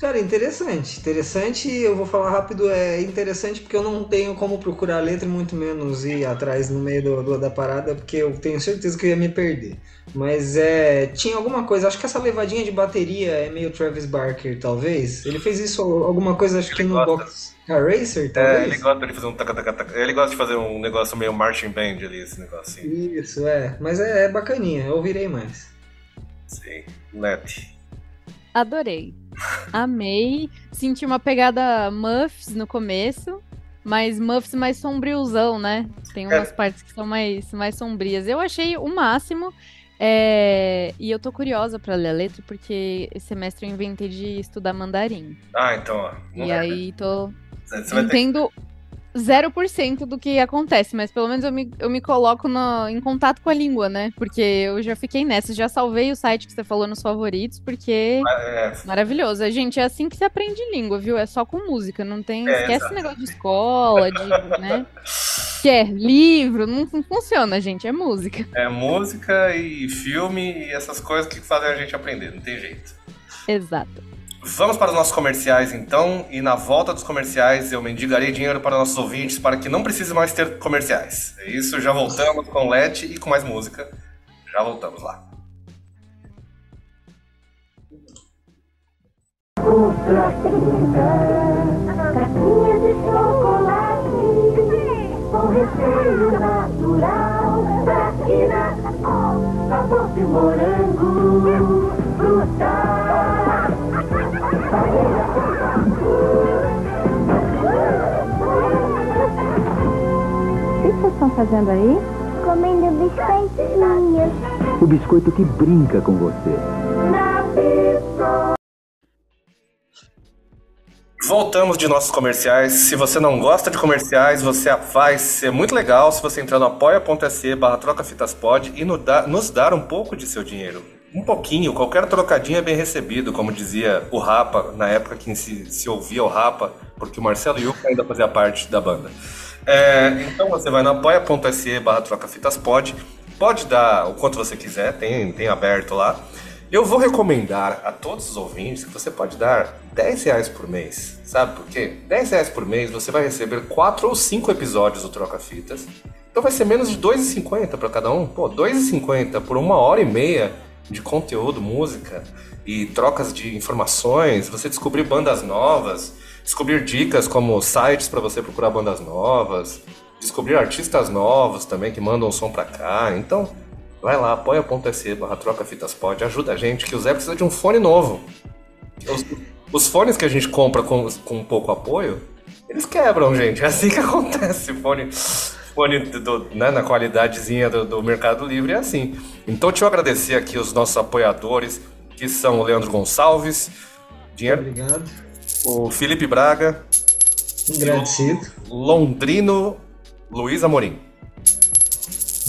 Cara, interessante. Interessante, eu vou falar rápido, é interessante porque eu não tenho como procurar a letra e muito menos ir atrás no meio do, do- da parada, porque eu tenho certeza que eu ia me perder. Mas é. Tinha alguma coisa, acho que essa levadinha de bateria é meio Travis Barker, talvez. Ele fez isso alguma coisa, acho que no gosta. Box Car Racer, É, talvez? ele gosta de fazer um taca, taca, taca. Ele gosta de fazer um negócio meio marching band ali, esse negócio assim. Isso, é. Mas é, é bacaninha, eu ouvirei mais. Sim. Net. Adorei. Amei. Senti uma pegada Muffs no começo, mas Muffs mais sombriozão, né? Tem umas partes que são mais, mais sombrias. Eu achei o máximo. é, E eu tô curiosa pra ler a letra, porque esse semestre eu inventei de estudar mandarim. Ah, então, ó. E é, aí tô. Vai ter Entendo 0% do que acontece, mas pelo menos eu me, eu me coloco no- em contato com a língua, né? Porque eu já fiquei nessa, já salvei o site que você falou nos favoritos, porque É, maravilhoso. Gente, é assim que se aprende língua, viu? É só com música, não tem. É, esquece exato. esse negócio de escola, de, né? [laughs] Que é livro, não, não funciona, gente, é música. é música e filme e essas coisas que fazem a gente aprender, não tem jeito. Exato. Vamos para os nossos comerciais então, e na volta dos comerciais eu mendigarei dinheiro para nossos ouvintes para que não precise mais ter comerciais. É isso, já voltamos com LED e com mais música. Já voltamos lá. De chocolate com natural. Sabor de morango, estão fazendo aí? Comendo biscoitinhos O biscoito que brinca com você. na pizza. Voltamos de nossos comerciais. Se você não gosta de comerciais, você vai ser muito legal se você entrar no apoia.se barra trocafitaspod e nos dar um pouco de seu dinheiro. Um pouquinho, qualquer trocadinho é bem recebido, como dizia o Rapa, na época que se, se ouvia o Rapa, porque o Marcelo Yuca ainda fazia parte da banda. É, então você vai no apoia.se barra trocafitaspod, pode dar o quanto você quiser, tem, tem aberto lá. Eu vou recomendar a todos os ouvintes que você pode dar 10 reais por mês. Sabe por quê? 10 reais por mês você vai receber 4 ou 5 episódios do Troca Fitas. Então vai ser menos de 2,50 para cada um. Pô, 2,50 por uma hora e meia de conteúdo, música e trocas de informações. Você descobrir bandas novas, descobrir dicas como sites para você procurar bandas novas, descobrir artistas novos também que mandam som pra cá. Então, vai lá, apoia.se barra troca fitas pod, ajuda a gente, que o Zé precisa de um fone novo. Os, os fones que a gente compra com, com pouco apoio, eles quebram, gente. É assim que [laughs] acontece. Fone, fone do- né, na qualidadezinha do, do Mercado Livre é assim. Então, deixa eu agradecer aqui os nossos apoiadores, que são o Leandro Gonçalves, dinheiro, Obrigado. O Felipe Braga, Agradecido. Londrino Luiz Amorim.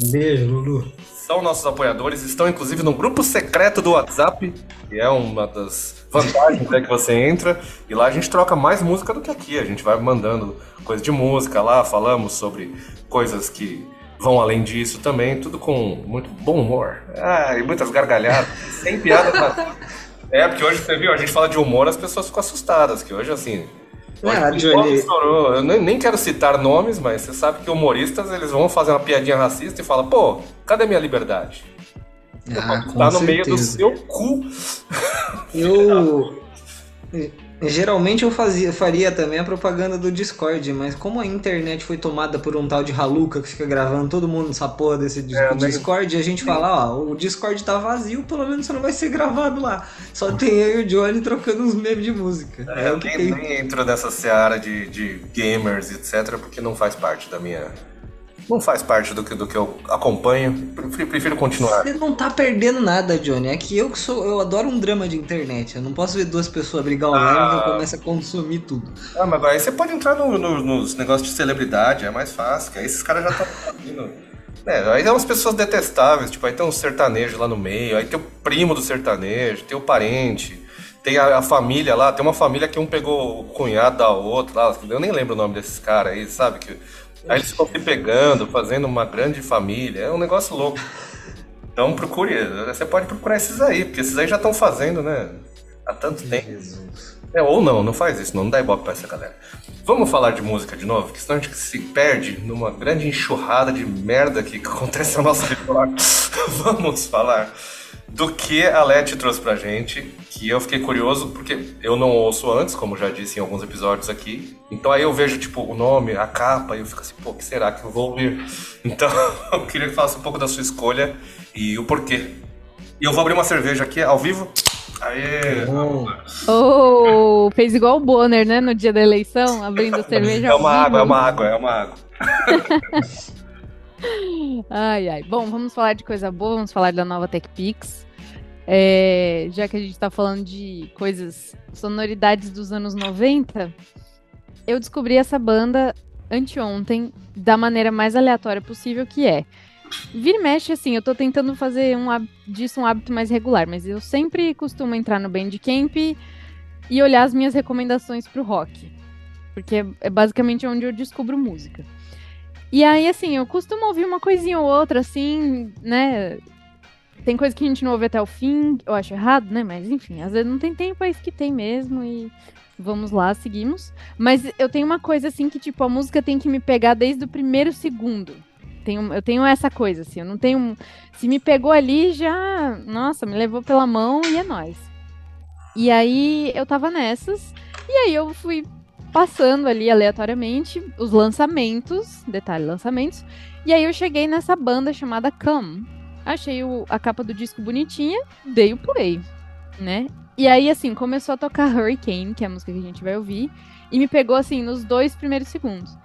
Beijo, Lulu. São nossos apoiadores, estão inclusive no grupo secreto do WhatsApp, que é uma das vantagens né, que você entra, e lá a gente troca mais música do que aqui. A gente vai mandando coisa de música lá, falamos sobre coisas que vão além disso também, tudo com muito bom humor. Ah, e muitas gargalhadas, sem piada. na- [laughs] É, porque hoje você viu, a gente fala de humor, as pessoas ficam assustadas, que hoje assim. hoje Ah, Johnny. estourou. Eu nem quero citar nomes, mas você sabe que humoristas eles vão fazer uma piadinha racista e falam, pô, cadê minha liberdade? Ah, tá no meio do certeza. seu cu. Eu. [laughs] Geralmente eu fazia, faria também a propaganda do Discord, mas como a internet foi tomada por um tal de Haluca que fica gravando todo mundo nessa porra desse É, Discord, a gente fala, ó, o Discord tá vazio, pelo menos você não vai ser gravado lá. Só tem eu e o Johnny trocando uns memes de música. É, eu o que nem, tem. nem entro nessa seara de, de gamers, etc., porque não faz parte da minha. Não faz parte do que, do que eu acompanho. Prefiro, prefiro continuar. Você não tá perdendo nada, Johnny. É que eu que sou. Eu adoro um drama de internet. Eu não posso ver duas pessoas brigar online Ah. e eu começo a consumir tudo. Ah, mas aí você pode entrar no- no- nos negócios de celebridade, é mais fácil, que aí esses caras já estão. É, aí tem umas pessoas detestáveis, tipo, aí tem um sertanejo lá no meio, aí tem o primo do sertanejo, tem o parente, tem a, a família lá, tem uma família que um pegou o cunhado da outra lá, eu nem lembro o nome desses caras aí, sabe? Que, aí eles ficam se pegando, fazendo uma grande família, é um negócio louco. Então procure, você pode procurar esses aí, porque esses aí já estão fazendo, né? Há tanto tempo. Jesus. É, ou não, não faz isso, não, não dá ibope pra essa galera. Vamos falar de música de novo, que senão a gente se perde numa grande enxurrada de merda que acontece na nossa vida. Vamos falar do que a Leti trouxe pra gente, que eu fiquei curioso, porque eu não ouço antes, como já disse em alguns episódios aqui. Então aí eu vejo, tipo, o nome, a capa, e eu fico assim, pô, o que será que eu vou ouvir? [laughs] Então, [laughs] eu queria que falasse um pouco da sua escolha e o porquê. E eu vou abrir uma cerveja aqui ao vivo. Aê! Oh, fez igual o Bonner, né? No dia da eleição, abrindo a cerveja. É uma água, é uma água, é uma água. [laughs] Ai, ai. Bom, vamos falar de coisa boa, vamos falar da nova TechPix. É, já que a gente tá falando de coisas, sonoridades dos anos 90, eu descobri essa banda anteontem da maneira mais aleatória possível, que é. Vira e mexe, assim, eu tô tentando fazer um, disso um hábito mais regular, mas eu sempre costumo entrar no Bandcamp e olhar as minhas recomendações pro rock. Porque é- é basicamente onde eu descubro música. E aí, assim, eu costumo ouvir uma coisinha ou outra, assim, né? Tem coisa que a gente não ouve até o fim, eu acho errado, né? Mas enfim, às vezes não tem tempo, é isso que tem mesmo e vamos lá, seguimos. Mas eu tenho uma coisa assim que, tipo, a música tem que me pegar desde o primeiro segundo. Tenho, eu tenho essa coisa, assim, eu não tenho. Se me pegou ali, já. Nossa, me levou pela mão e é nóis. E aí eu tava nessas, e aí eu fui passando ali aleatoriamente os lançamentos, detalhe, lançamentos, e aí eu cheguei nessa banda chamada Come. Achei o- a capa do disco bonitinha, dei o play, né? E aí, assim, começou a tocar Hurricane, que é a música que a gente vai ouvir, e me pegou, assim, nos dois primeiros segundos.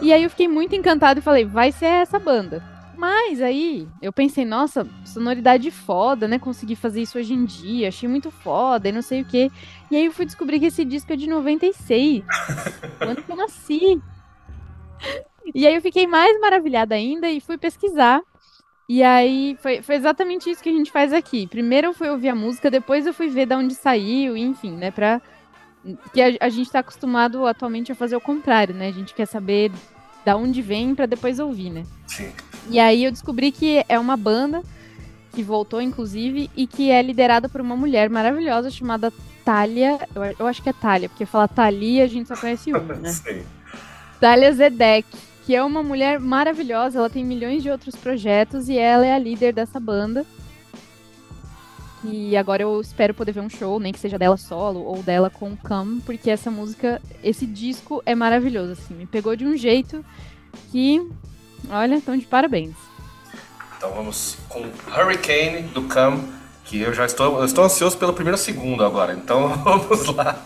E aí eu fiquei muito encantada e falei, vai ser essa banda. Mas aí eu pensei, nossa, sonoridade foda, né? Consegui fazer isso hoje em dia, achei muito foda e não sei o quê. E aí eu fui descobrir que esse disco é de 96. o ano que eu nasci. E aí eu fiquei mais maravilhada ainda e fui pesquisar. E aí foi, foi exatamente isso que a gente faz aqui. Primeiro eu fui ouvir a música, depois eu fui ver de onde saiu, enfim, né? Pra. Que a, a gente tá acostumado atualmente a fazer o contrário, né? A gente quer saber da onde vem pra depois ouvir, né? Sim. E aí eu descobri que é uma banda que voltou, inclusive, e que é liderada por uma mulher maravilhosa chamada Thalia. Eu, acho que é Thalia, porque falar Thalia a gente só conhece uma, né? [laughs] Sim. Thalia Zedek, que é uma mulher maravilhosa, ela tem milhões de outros projetos e ela é a líder dessa banda. E agora eu espero poder ver um show, nem que seja dela solo ou dela com o Cam, porque essa música, esse disco é maravilhoso, assim, me pegou de um jeito que, olha, estão de parabéns. Então vamos com Hurricane do Cam, que eu já estou, eu estou ansioso pelo primeiro segundo agora. Então [laughs] vamos lá.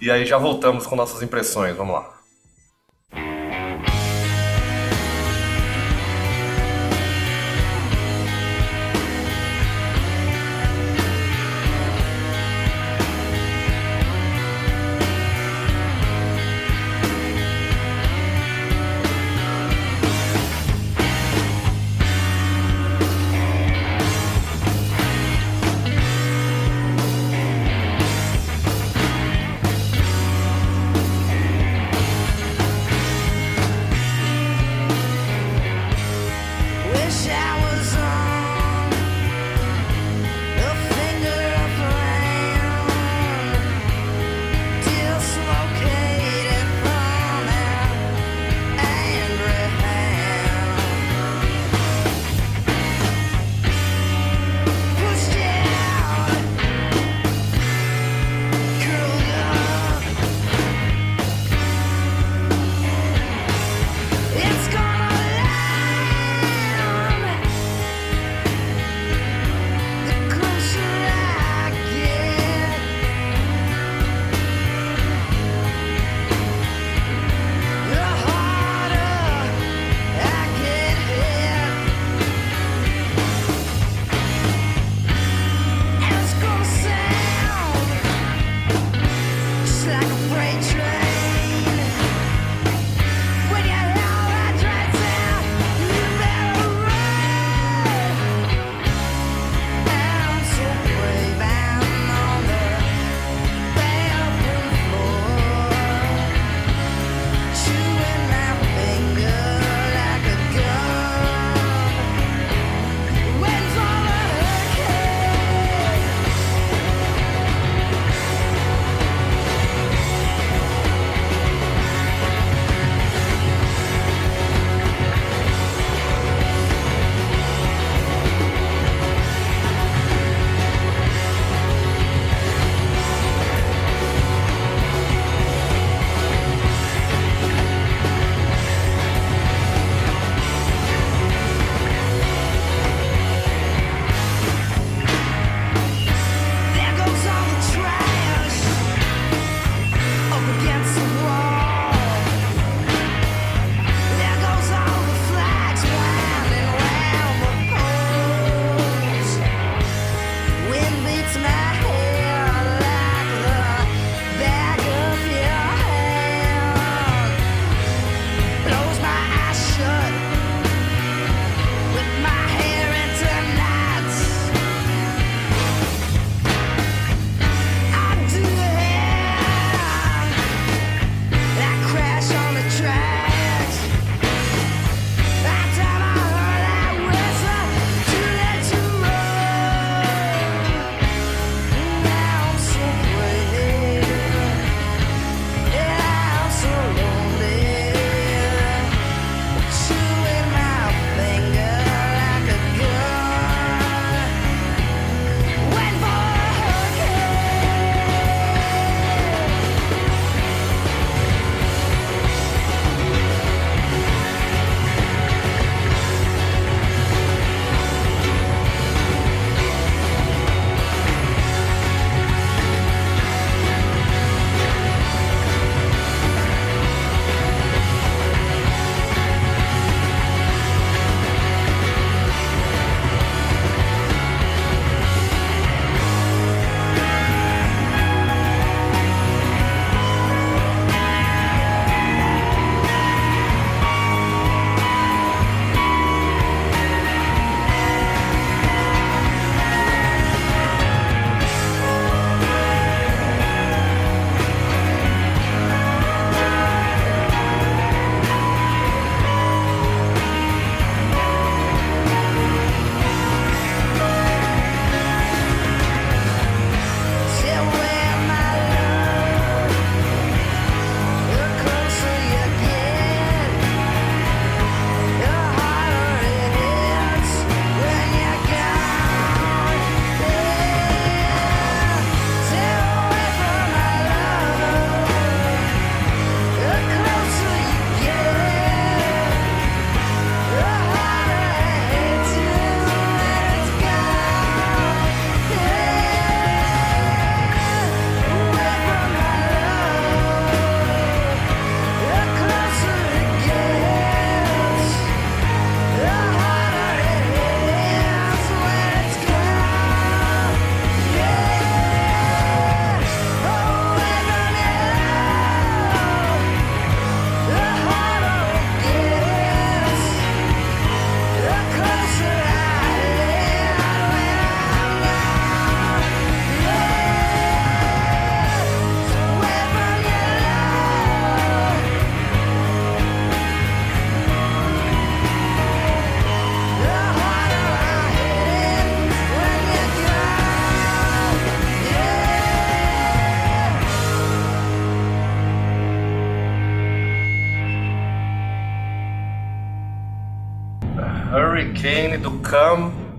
E aí já voltamos com nossas impressões. Vamos lá.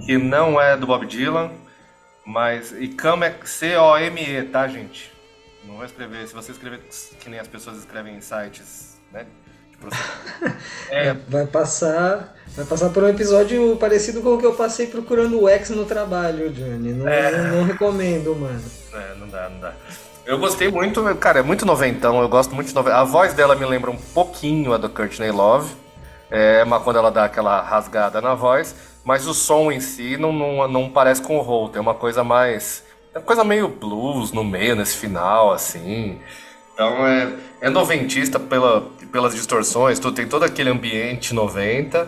Que não é do Bob Dylan, mas. E Come é C-O-M-E, tá, gente? Não vou escrever. Se você escrever que nem as pessoas escrevem em sites, né? [laughs] É, Vai passar. Vai passar por um episódio parecido com o que eu passei procurando o X no trabalho, Johnny. Não, É. não, não recomendo, mano. É, não dá, não dá. Eu gostei muito, cara, é muito noventão, eu gosto muito de noventa. A voz dela me lembra um pouquinho a do Courtney Love, é, mas quando ela dá aquela rasgada na voz, mas o som em si não, não, não parece com o Holt, é uma coisa mais. É uma coisa meio blues no meio, nesse final, assim. Então é, é noventista pela, pelas distorções, tudo, tem todo aquele ambiente 90,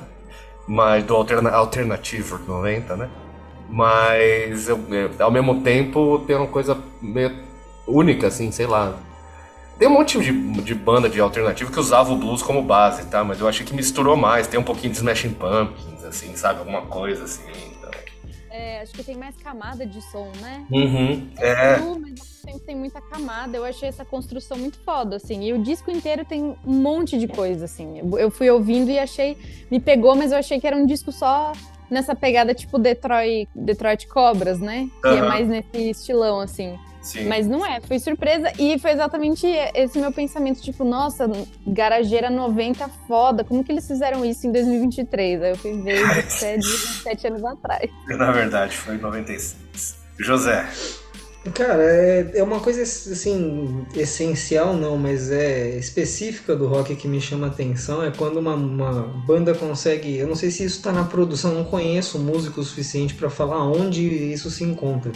mas do alterna, alternativo 90, né? Mas eu- eu- ao mesmo tempo tem uma coisa meio única, assim, sei lá. Tem um monte de, de banda de alternativo que usava o blues como base, tá? Mas eu achei que misturou mais, tem um pouquinho de Smashing Pumpkins, assim, sabe? Alguma coisa assim. então. É, acho que tem mais camada de som, né? Uhum, é. cru, mas tempo tem muita camada. Eu achei essa construção muito foda, assim. E o disco inteiro tem um monte de coisa, assim. Eu fui ouvindo e achei. Me pegou, mas eu achei que era um disco só nessa pegada tipo Detroit, Detroit Cobras, né? Que é mais nesse estilão, assim. Sim. Mas não é, foi surpresa e foi exatamente esse meu pensamento, tipo, nossa, garageira 90 foda, como que eles fizeram isso em 2023? Aí eu fui ver [laughs] de 27 anos atrás. Na verdade, foi em 96. José. Cara, é, é uma coisa assim, essencial não, mas é específica do rock que me chama atenção. É quando uma, uma banda consegue. Eu não sei se isso tá na produção, não conheço músico o suficiente para falar onde isso se encontra.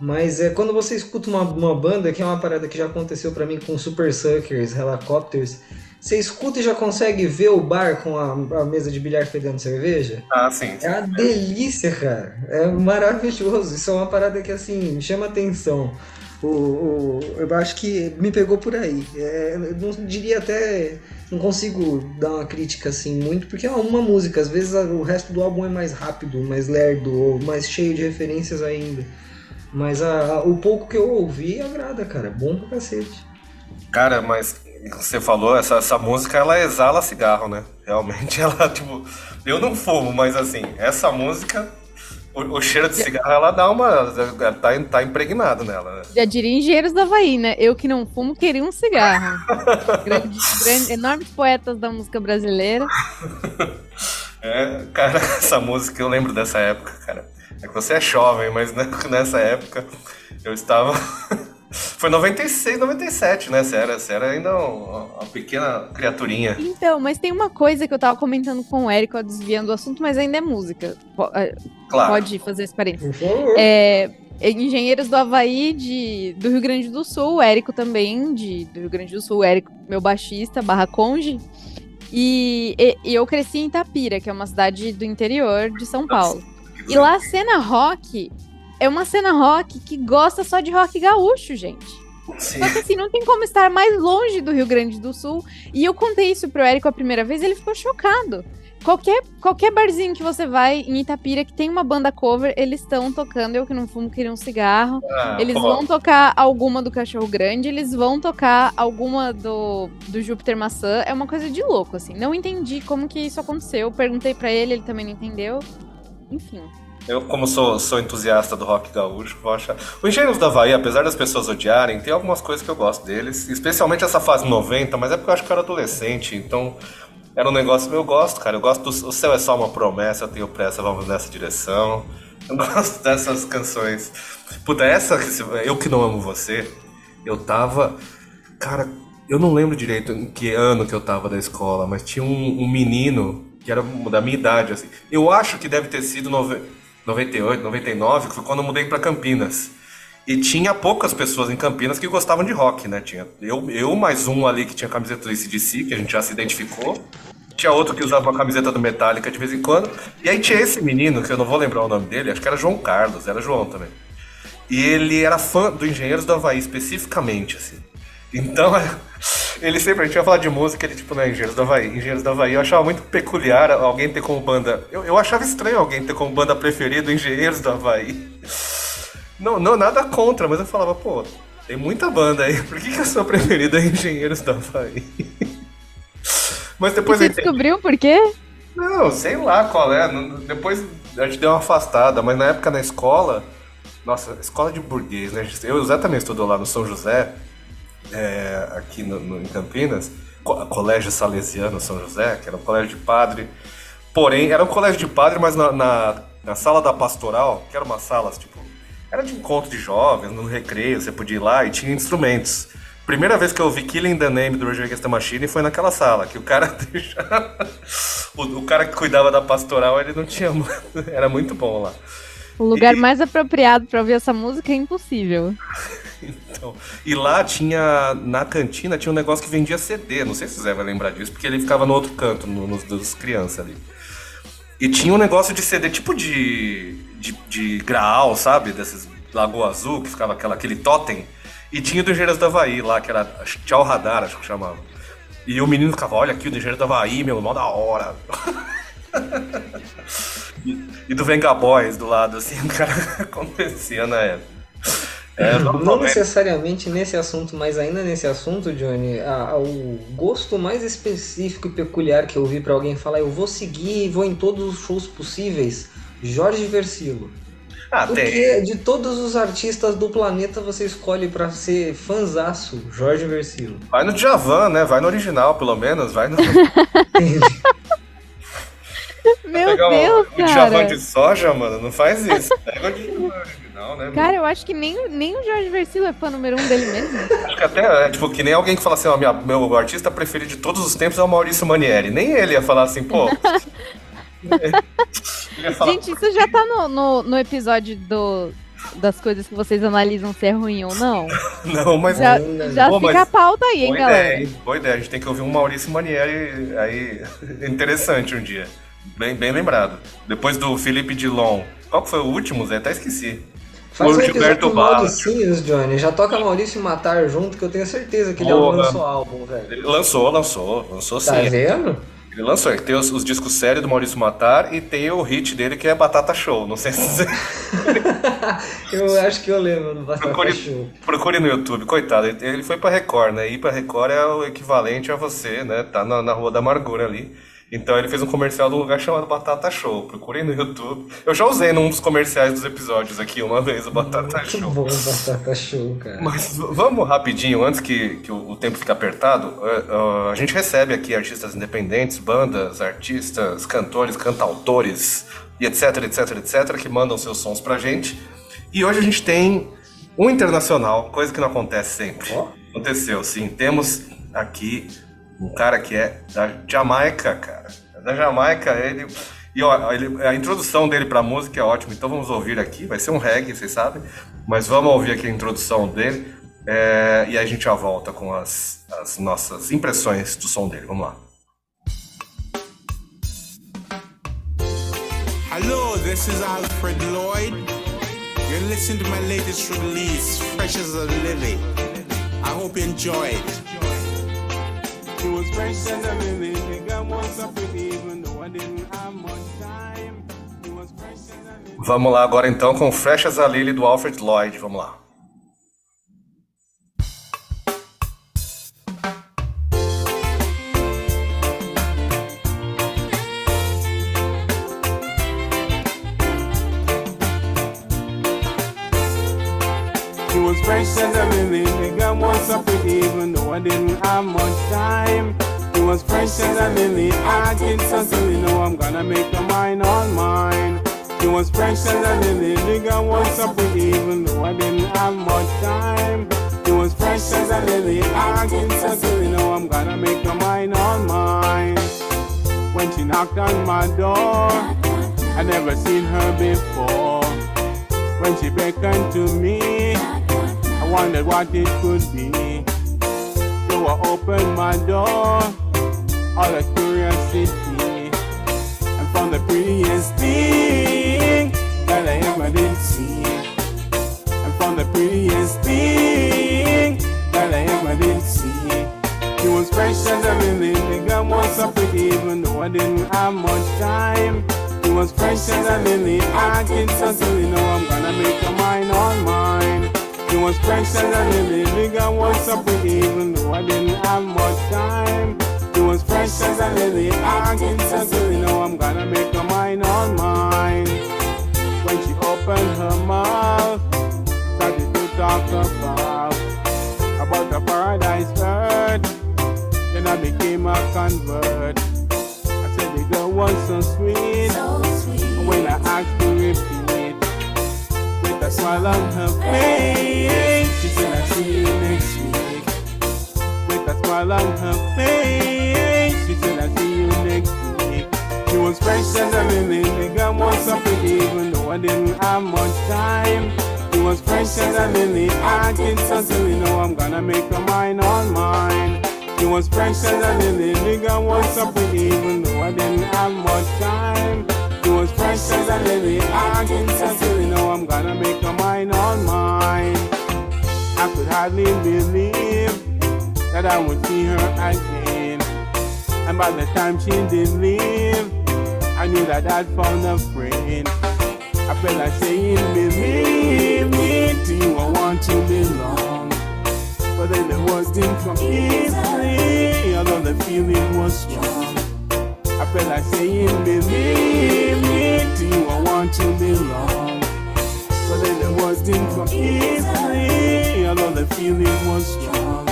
Mas é quando você escuta uma, uma banda, que é uma parada que já aconteceu para mim com Super Suckers, Helicopters, você escuta e já consegue ver o bar com a, a mesa de bilhar pegando cerveja. Ah, sim. É uma delícia, cara. É maravilhoso. Isso é uma parada que, assim, me chama atenção. O, o- eu acho que me pegou por aí. É, eu não diria até. Não consigo dar uma crítica assim muito, porque é uma música. Às vezes o resto do álbum é mais rápido, mais lerdo, ou mais cheio de referências ainda. Mas a- a- o pouco que eu ouvi agrada, cara. Bom pra cacete. Cara, mas você falou, essa, essa música ela exala cigarro, né? Realmente [laughs] ela, tipo, eu não fumo, mas assim, essa música, o, o cheiro de cigarro, ela dá uma. tá, tá impregnado nela, né? Já diria engenheiros do Havaí, né? Eu que não fumo, queria um cigarro. [laughs] Grandes, grandes- enormes poetas da música brasileira. [laughs] É, cara, essa música eu lembro dessa época, cara. É que você é jovem, mas nessa época eu estava. Foi 96, 97, né? Você era, você era ainda uma, uma pequena criaturinha. Então, mas tem uma coisa que eu tava comentando com o Érico, ó, desviando o assunto, mas ainda é música. Eh, Claro. Pode fazer esse parênteses. Por favor. É, engenheiros do Havaí, de, do Rio Grande do Sul, o Érico também, de, do Rio Grande do Sul, o Érico, meu baixista, barra conge. E, e- e eu cresci em Itapira, que é uma cidade do interior de São Paulo. E lá a cena rock é uma cena rock que gosta só de rock gaúcho, gente. Sim. Só que assim, não tem como estar mais longe do Rio Grande do Sul. E eu contei isso pro Érico a primeira vez, ele ficou chocado. Qualquer, qualquer barzinho que você vai em Itapira que tem uma banda cover, eles estão tocando. Eu que não fumo, queria um cigarro. Ah, Eles pô, vão tocar alguma do Cachorro Grande, eles vão tocar alguma do, do Júpiter Maçã. É uma coisa de louco, assim. Não entendi como que isso aconteceu. Perguntei pra ele, ele também não entendeu. Enfim. Eu, como sou, sou entusiasta do rock gaúcho, vou achar. O Engenheiros do Havaí, apesar das pessoas odiarem, tem algumas coisas que eu gosto deles, especialmente essa fase 90, mas é porque eu acho que eu era adolescente, então era um negócio que eu gosto, cara. Eu gosto do O Céu é Só uma Promessa, eu tenho pressa, vamos nessa direção. Eu [laughs] gosto dessas canções. Puta, essa, Eu Que Não Amo Você, eu tava. Cara, eu não lembro direito em que ano que eu tava da escola, mas tinha um, um menino que era da minha idade, assim. Eu acho que deve ter sido nove- 98, 99, que foi quando eu mudei pra Campinas. E tinha poucas pessoas em Campinas que gostavam de rock, né? Tinha eu, eu mais um ali que tinha camiseta do ACDC, que a gente já se identificou. Tinha outro que usava uma camiseta do Metallica de vez em quando. E aí tinha esse menino, que eu não vou lembrar o nome dele, acho que era João Carlos, era João também. E ele era fã do Engenheiros do Havaí, especificamente, assim. Então, [laughs] ele sempre, a gente ia falar de música, ele tipo, né, Engenheiros do Havaí. Engenheiros do Havaí, eu achava muito peculiar alguém ter como banda... Eu, eu achava estranho alguém ter como banda preferida Engenheiros do Havaí. Não, não, nada contra, mas eu falava, pô, tem muita banda aí, por que, que a sua preferida é Engenheiros do Havaí? [laughs] Mas E depois você eu entendi. descobriu por quê? Não, sei lá qual é. Depois a gente deu uma afastada, mas na época na escola, nossa, escola de burguês, né? Eu e o Zé também estudou lá no São José, é, aqui no, no- em Campinas, co- Colégio Salesiano São José, que era um colégio de padre. Porém, era um colégio de padre, mas na, na, na sala da pastoral, que era uma sala, tipo, era de encontro de jovens, no recreio, você podia ir lá e tinha instrumentos. Primeira vez que eu ouvi Killing the Name do Rage Against the Machine foi naquela sala, que o cara [laughs] deixava... o, o cara que cuidava da pastoral, ele não tinha... [laughs] Era muito bom lá. O lugar E- mais apropriado pra ouvir essa música é impossível. [laughs] Então, e lá tinha, na cantina, tinha um negócio que vendia CD. Não sei se Zé vai lembrar disso, porque ele ficava no outro canto, no, nos dos crianças ali. E tinha um negócio de CD, tipo de, de, de graal, sabe? Desses Lagoa Azul, que ficava aquela, aquele totem. E tinha o do Engenheiros do Havaí lá, que era Tchau Radar, acho que chamava. E o menino ficava, olha aqui o do Engenheiros do Havaí, meu, mó da hora. [laughs] e, e do Venga Boys do lado, assim, o cara acontecia na época. É, Não necessariamente nesse assunto, mas ainda nesse assunto, Johnny, a- a- o gosto mais específico e peculiar que eu vi pra alguém falar, eu vou seguir e vou em todos os shows possíveis, Jorge Versilo. Ah, tem. Porque de todos os artistas do planeta você escolhe pra ser fanzaço, Jorge Versilo. Vai no Djavan, né? Vai no original, pelo menos. Vai no. [laughs] [laughs] Meu Pegar Deus, o, o Djavan cara. de soja, mano. Não faz isso. [laughs] Pega o Djavan original, né? Cara, eu acho que nem, o- nem o Jorge Versilo é fã número um dele mesmo. Acho que até, é, tipo, que nem alguém que fala assim, ó, minha, meu artista preferido de todos os tempos é o Maurício Manieri. Nem ele ia falar assim, pô. [laughs] falar, Gente, isso já tá no, no, no episódio do, das coisas que vocês analisam se é ruim ou não. [laughs] não, mas. Já, já Pô, fica a pauta aí, hein, Boa galera? ideia, hein? Boa ideia. A gente tem que ouvir um Maurício Manieri aí. Interessante um dia. Bem, bem lembrado. Depois do Felipe Dilon. Qual que foi o último, Zé? Até esqueci. Faz um O Gilberto. Mauricinhos, Johnny. Já toca Maurício Matar junto, que eu tenho certeza que ele Porra. lançou álbum, velho. Ele lançou, lançou. Lançou sim. Tá vendo? Ele lançou, ele tem os, os discos sérios do Maurício Matar e tem o hit dele que é Batata Show. Não sei se você [laughs] Eu acho que eu lembro do Batata procure, Show. procure no YouTube. Coitado, ele, ele foi pra Record, né? Ir pra Record é o equivalente a você, né? Tá na, na Rua da Amargura ali. Então ele fez um comercial de um lugar chamado Batata Show. Procurem no YouTube. Eu já usei num dos comerciais dos episódios aqui uma vez o Batata Que Show. bom Batata Show, cara. Mas vamos rapidinho, antes que, que o o tempo fique apertado. eh, eh, a gente recebe aqui artistas independentes, bandas, artistas, cantores, cantautores e etc, etc, etc, que mandam seus sons pra gente. E hoje a gente tem um internacional, coisa que não acontece sempre. Ó. Aconteceu, sim. Temos aqui um cara que é da Jamaica, cara. É Da Jamaica, ele. E ó, ele- a introdução dele pra música é ótima, então vamos ouvir aqui. Vai ser um reggae, vocês sabem. Mas vamos ouvir aqui a introdução dele. é, e aí a gente já volta com as, as nossas impressões do som dele. Vamos lá. Hello, this is Alfred Lloyd. You're listening to my latest release, Fresh as a Lily. I hope you enjoy it. It was fresh as a lily, nigga wants up with even though I didn't have much time. Vamos lá agora então com Fresh as a Lily do Alfred Lloyd. Vamos lá. It was fresh as a lily, nigga wants up with even though I didn't have much was fresh as a lily, acting so silly, now I'm gonna make the mine all mine. It was fresh as a lily, nigga wants up with even though I didn't have much time. It was fresh as a lily, acting so silly, now I'm gonna make the mine all mine. When she knocked on my door, I never seen her before. When she beckoned to me, I wondered what it could be. So I opened my door, all of curiosity, and found the prettiest thing that I ever did see. And found the prettiest thing that I ever did see. She was fresh as a lily, nigga was so pretty, even though I didn't have much time. She was fresh as a lily, acting so silly, now I'm gonna make her mine all mine. She was fresh as a lily, nigga was so pretty, even though I didn't have much time. Was fresh as a lily, acting so silly, now I'm gonna make her mine all mine. When she opened her mouth, started to talk about about the paradise earth. Then I became a convert. I said the girl was so sweet. When I asked to repeat, with a smile on her face, she said, "I'll see you next week." With a smile on her face, she said, "I'll see you next week." She was fresh as a lily, the girl was so pretty, even though I didn't have much time. She was fresh as a lily, acting so silly. Now I'm gonna make her mine on mine. She was fresh as a lily, the girl was so pretty, even though I didn't have much time. She was fresh as a lily, acting so silly. Now I'm gonna make her mine on mine. I could hardly believe that I would see her again. And by the time she did leave, I knew that I'd found a friend. I felt like saying, believe me, to you want to belong. But then the words didn't come easily, although the feeling was strong. I felt like saying, believe me, to you want to belong. But then the words didn't come easily, although the feeling was strong.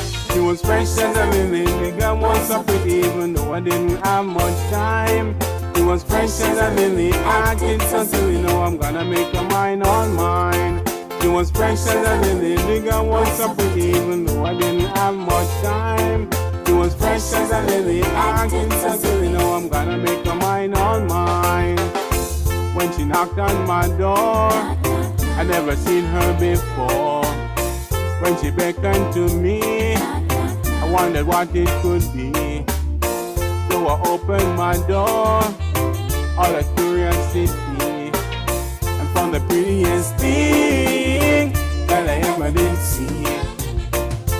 Was fresh as a lily, girl was so pretty, even though I didn't have much time. She was fresh as a lily, acting so silly, now I'm gonna make her mine on mine. She was fresh as a lily, girl was so pretty, even though I didn't have much time. She was fresh as a lily, acting so silly, now I'm gonna make her mine on mine. When she knocked on my door, I never seen her before. When she beckoned to me, I wondered what it could be. So I opened my door, all of curiosity, and found the prettiest thing that I ever did see.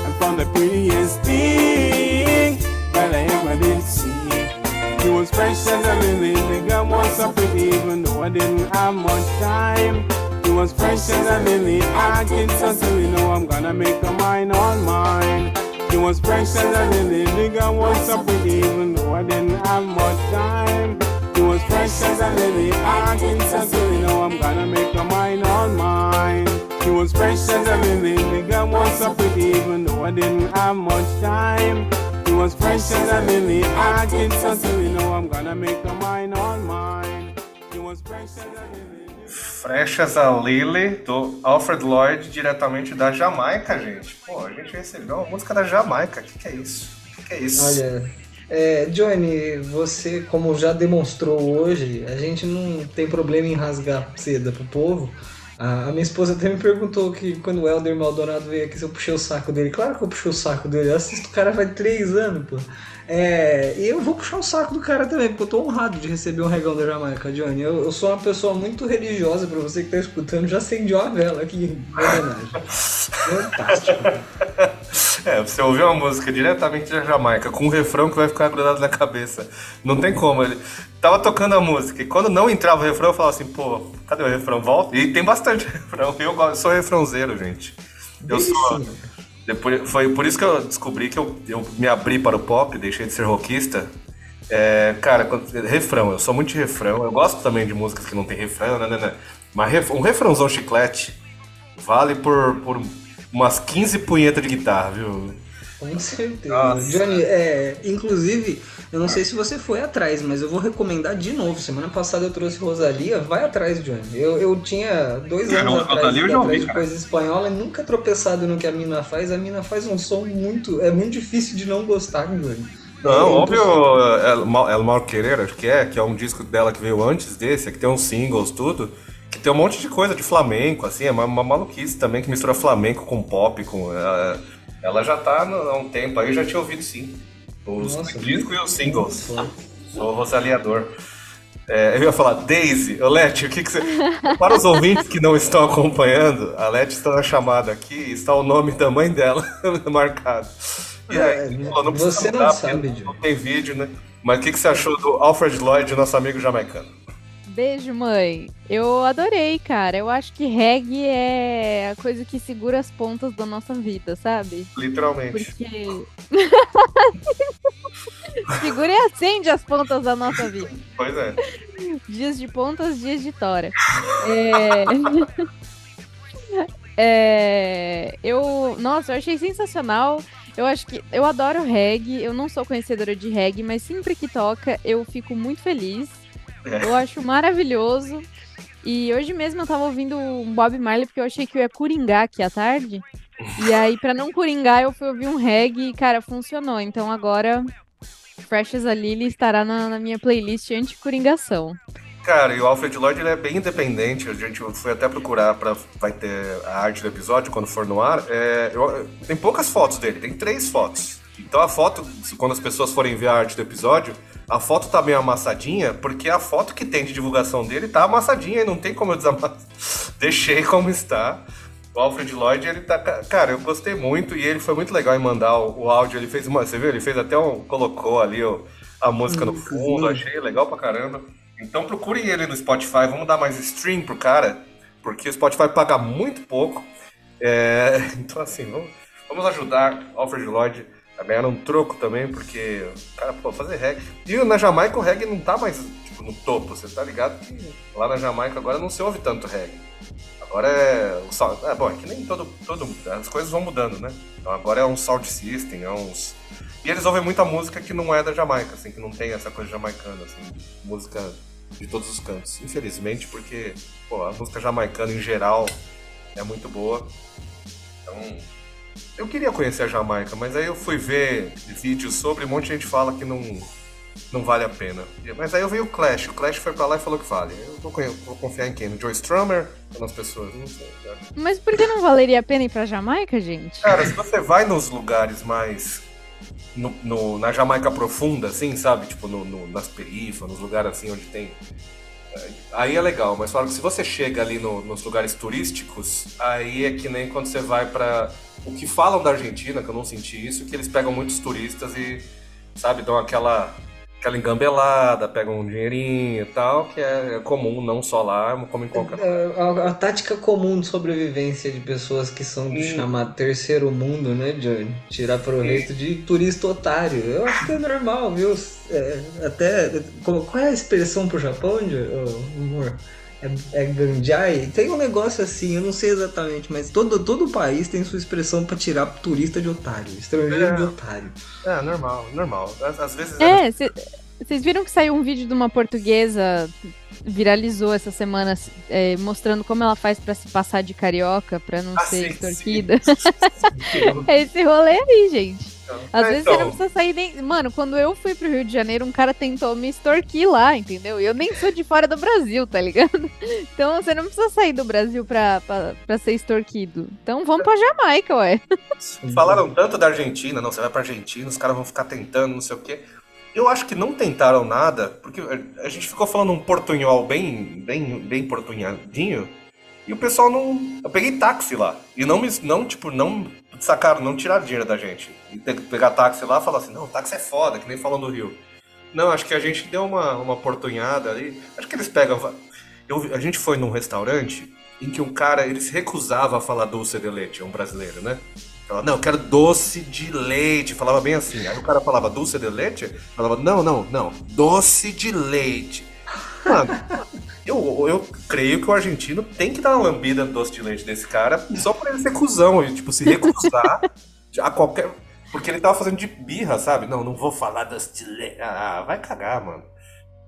And found the prettiest thing that I ever did see. She was fresh as a lily, the girl was so pretty, even though I didn't have much time. Was fresh as a lily, acting so silly, now I'm gonna make her mine on mine. She was fresh as a lily, the girl was so pretty, even though I didn't have much time. She was fresh as a lily, acting so silly, now I'm gonna make her mine on mine. She was fresh as a lily, the girl was so pretty, even though I didn't have much time. She was fresh as a lily, acting so silly, now I'm gonna make her mine on mine. She was fresh as a lily. Frechas a Lily, do Alfred Lloyd, diretamente da Jamaica, gente. Pô, a gente recebeu uma música da Jamaica. O que, que é isso? O que, que é isso? Olha, é, Johnny, você, como já demonstrou hoje, a gente não tem problema em rasgar seda pro povo. A, minha esposa até me perguntou que quando o Helder Maldonado veio aqui se eu puxei o saco dele. Claro que eu puxei o saco dele, eu assisto o cara faz três anos, pô. É, e eu vou puxar o saco do cara também, porque eu tô honrado de receber um regão da Jamaica, Johnny. Eu, eu sou uma pessoa muito religiosa, pra você que tá escutando, já acendeu a vela aqui em homenagem. Fantástico. [laughs] É, você ouvir uma música diretamente da Jamaica com um refrão que vai ficar grudado na cabeça. Não tem como. Ele tava tocando a música e quando não entrava o refrão, eu falava assim, pô, cadê o refrão? Volta. E tem bastante [laughs] refrão. Eu sou refrãozeiro, gente. Eu sou. Depois, foi por isso que eu descobri que eu, eu me abri para o pop, deixei de ser rockista. É, cara, quando- refrão, eu sou muito de refrão. Eu gosto também de músicas que não tem refrão, né, né, né. Mas ref- um refrãozão chiclete vale por, por umas 15 punhetas de guitarra, viu? Com certeza. Nossa. Johnny, é, inclusive, eu não sei se você foi atrás, mas eu vou recomendar de novo. Semana passada eu trouxe Rosalia, vai atrás, Johnny. Eu, eu tinha dois É, anos Ro- atrás, Rosalia eu já ouvi, atrás de coisa espanhola e nunca tropeçado no que a mina faz. A mina faz um som muito. É muito difícil de não gostar, Johnny. Não, É óbvio, impossível. El, Mal- El Mal Querer, acho que é, que é um disco dela que veio antes desse, que tem uns singles, tudo, que tem um monte de coisa de flamenco, assim, é uma, uma maluquice também que mistura flamenco com pop, com. ela, ela já tá há um tempo aí, eu já tinha ouvido sim. Os Nossa, discos e os singles. Sou rosaliador. É, eu ia falar, Daisy, Leti, o que, que você. Para os ouvintes que não estão acompanhando, a Leti está na chamada aqui e está o nome da mãe dela [laughs] marcado. E aí, É, falou, precisa você não sabe. Não tem vídeo, né? Mas o que, que você achou do Alfred Lloyd, nosso amigo jamaicano? Beijo, mãe. Eu adorei, cara. Eu acho que reggae é a coisa que segura as pontas da nossa vida, sabe? Literalmente. Porque. [laughs] Segura e acende as pontas da nossa vida. Pois é. Dias de pontas, dias de tora. É... [laughs] é, Eu. Nossa, eu achei sensacional. Eu acho que. Eu adoro reggae. Eu não sou conhecedora de reggae, mas sempre que toca, eu fico muito feliz. É. Eu acho maravilhoso. E hoje mesmo eu tava ouvindo um Bob Marley porque eu achei que eu ia coringar aqui à tarde. E aí, pra não coringar, eu fui ouvir um reggae e, cara, funcionou. Então agora, Fresh as a Lily estará na, na minha playlist anti-coringação. Cara, e o Alfred Lloyd ele é bem independente. A gente foi até procurar para vai ter a arte do episódio quando for no ar. É, eu- tem poucas fotos dele, tem três fotos. Então a foto, quando as pessoas forem ver a arte do episódio, a foto tá meio amassadinha, porque a foto que tem de divulgação dele tá amassadinha e não tem como eu desamassar. [laughs] Deixei como está. O Alfred Lloyd, ele tá. ca- Cara, eu gostei muito e ele foi muito legal em mandar o, o áudio. Ele fez uma. Você viu? Ele fez até um. Colocou ali a música no fundo. Achei legal pra caramba. Então procurem ele no Spotify. Vamos dar mais stream pro cara. Porque o Spotify paga muito pouco. É, [laughs] então, assim, vamos, vamos ajudar o Alfred Lloyd a ganhar um troco também, porque cara, pô, fazer reggae. E na Jamaica o reggae não tá mais tipo, no topo, você tá ligado que lá na Jamaica agora não se ouve tanto reggae. Agora é. O sound, é bom, é que nem todo, todo. As coisas vão mudando, né? Então agora é um sound system, é uns. E eles ouvem muita música que não é da Jamaica, assim, que não tem essa coisa jamaicana, assim, música de todos os cantos. Infelizmente, porque, pô, a música jamaicana em geral é muito boa. Então, eu queria conhecer a Jamaica, mas aí eu fui ver vídeos sobre, um monte de gente fala que não, não vale a pena. Mas aí eu vi o Clash, o Clash foi pra lá e falou que vale. Eu vou, vou confiar em quem? No Joe Strummer nas pessoas? Não sei. cara. Mas por que não valeria a pena ir pra Jamaica, gente? Cara, se você vai nos lugares mais. no- no- na Jamaica profunda, assim, sabe? Tipo, no, no- nas perifas, nos lugares assim onde tem. Aí é legal, mas falaram que se você chega ali no- nos lugares turísticos, aí é que nem quando você vai pra. O que falam da Argentina, que eu não senti isso, que eles pegam muitos turistas e, sabe, dão aquela. Aquela engambelada, pegam um dinheirinho e tal, que é comum, não só lá, como em qualquer lugar. É, A, a tática comum de sobrevivência de pessoas que são do Sim. chamado terceiro mundo, né, Johnny? Tirar proveito de turista otário. Eu acho que é normal, viu? É, até. Qual é a expressão pro Japão, Johnny? Amor? É, é ganjai? Tem um negócio assim, eu não sei exatamente, mas todo, todo país tem sua expressão pra tirar turista de otário, estrangeiro É. de otário. É, normal, normal. Às, às vezes É, vocês viram que saiu um vídeo de uma portuguesa, viralizou essa semana, é, mostrando como ela faz pra se passar de carioca, pra não Ah, ser sim, extorquida. sim. [laughs] [laughs] É esse rolê aí, gente. Às É, vezes então, você não precisa sair nem. Mano, quando eu fui pro Rio de Janeiro, um cara tentou me extorquir lá, entendeu? E eu nem sou de fora do Brasil, tá ligado? [laughs] Então você não precisa sair do Brasil pra, pra, pra ser extorquido. Então vamos pra Jamaica, ué. [laughs] Falaram tanto da Argentina, não, você vai pra Argentina, os caras vão ficar tentando, não sei o quê. Eu acho que não tentaram nada, porque a gente ficou falando um portunhol bem, bem, bem portunhadinho, e o pessoal não. Eu peguei táxi lá. E não me. Não, tipo, não sacaram, não tiraram dinheiro da gente. E que pegar táxi lá e falar assim, não, táxi é foda, que nem falam Rio. Não, acho que a gente deu uma, uma portunhada ali. Acho que eles pegam. Eu, a gente foi num restaurante em que um cara, ele se recusava a falar doce de leite, é um brasileiro, né? Falava, não, eu quero doce de leite. Falava bem assim. Aí o cara falava doce de leite, falava, não, não, não, doce de leite. Mano, eu, eu creio que o argentino tem que dar uma lambida no doce de leite desse cara só pra ele ser cuzão e, tipo, se recusar [laughs] a qualquer. Porque ele tava fazendo de birra, sabe? Não, não vou falar doce de leite. Ah, vai cagar, mano.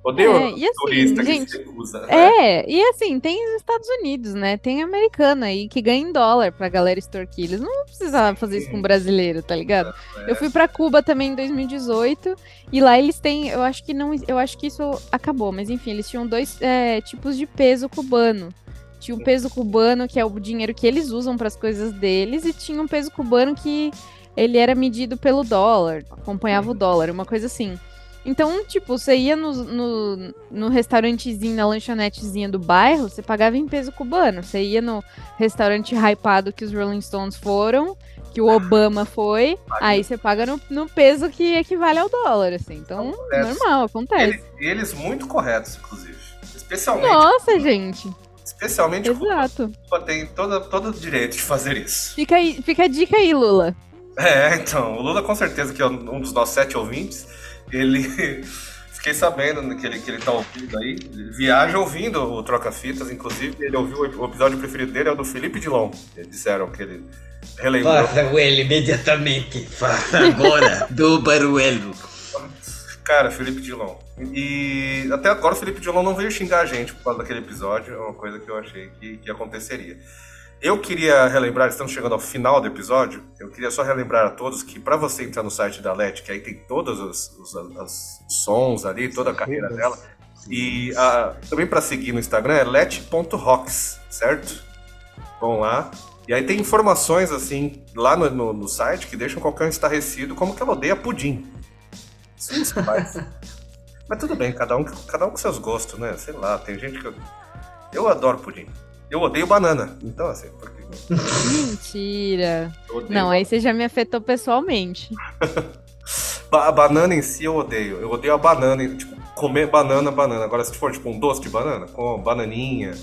Odeio É, e assim, turista que gente, recusa. né? É, e assim, tem os Estados Unidos, né? Tem americano aí que ganha em dólar pra galera extorquir. Eles não precisar fazer isso com brasileiro, tá ligado? Eu fui pra Cuba também em 2018 e lá eles têm, eu acho que não, eu acho que isso acabou, mas enfim, eles tinham dois é, tipos de peso cubano. Tinha o peso cubano, que é o dinheiro que eles usam para as coisas deles, e tinha um peso cubano que ele era medido pelo dólar, acompanhava o dólar, uma coisa assim. Então, tipo, você ia no, no, no restaurantezinho, na lanchonetezinha do bairro, você pagava em peso cubano. Você ia no restaurante hypado que os Rolling Stones foram, que o Obama foi, aí você paga no, no peso que equivale ao dólar, assim. Então, Acontece. normal, acontece. Eles, eles muito corretos, inclusive. Especialmente, Nossa, gente. especialmente Exato. Cuba tem todo, todo o direito de fazer isso. Fica, aí, fica a dica aí, Lula. É, então, o Lula com certeza que é um dos nossos sete ouvintes, ele. [laughs] Fiquei sabendo que ele, que ele tá ouvindo aí. Ele viaja ouvindo o Troca Fitas, inclusive ele ouviu o episódio preferido dele é o do Felipe Dilon. Eles disseram que ele relembrou. Faça o L imediatamente. Faça agora. do Baruelo. Cara, Felipe Dilon. E até agora o Felipe Dilon não veio xingar a gente por causa daquele episódio, é uma coisa que eu achei que, que aconteceria. Eu queria relembrar, estamos chegando ao final do episódio, eu queria só relembrar a todos que para você entrar no site da LET, que aí tem todos os, os, os sons ali, toda a carreira dela, e ah, também para seguir no Instagram é let.rocks, certo? Vão lá. E aí tem informações assim lá no, no, no site que deixam qualquer um estarrecido como que ela odeia pudim. Isso não faz. [laughs] Mas tudo bem, cada um, cada um com seus gostos, né? Sei lá, tem gente que. Eu, eu adoro pudim. Eu odeio banana. Então, assim, porque. Mentira. Não, aí você já me afetou pessoalmente. [laughs] A banana em si eu odeio. Eu odeio a banana, tipo, comer banana, banana. Agora, se for tipo um doce de banana, com bananinha.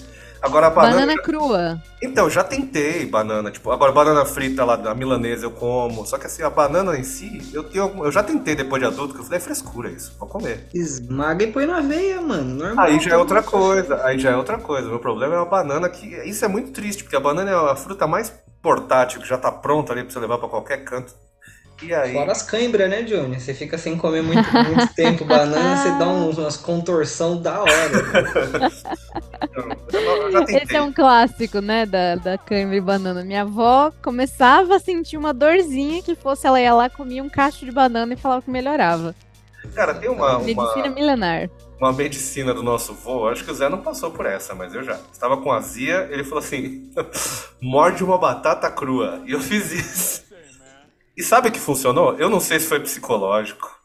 Agora a banana. Banana crua. Então, já tentei banana, tipo, agora banana frita lá da milanesa eu como. Só que assim, a banana em si, eu tenho. Eu já tentei depois de adulto, que eu falei, é frescura isso, vou comer. Esmaga e põe na veia, mano. Normal. Aí já é outra coisa, aí já é outra coisa. Meu problema é a banana que. Isso é muito triste, porque a banana é a fruta mais portátil, que já tá pronta ali pra você levar pra qualquer canto. E aí. Fora as cãibras, né, Johnny? Você fica sem comer muito, muito [laughs] tempo banana, você dá uns, umas contorção da hora. Tentei. Esse é um clássico, né, da, da cãibra e banana. Minha avó começava a sentir uma dorzinha que fosse, ela ia lá, comia um cacho de banana e falava que melhorava. Cara, tem uma, Medicina uma, milenar. uma medicina do nosso vô, acho que o Zé não passou por essa, mas eu já. Estava com azia, ele falou assim: [laughs] morde uma batata crua. E eu fiz isso. E sabe que funcionou? Eu não sei se foi psicológico.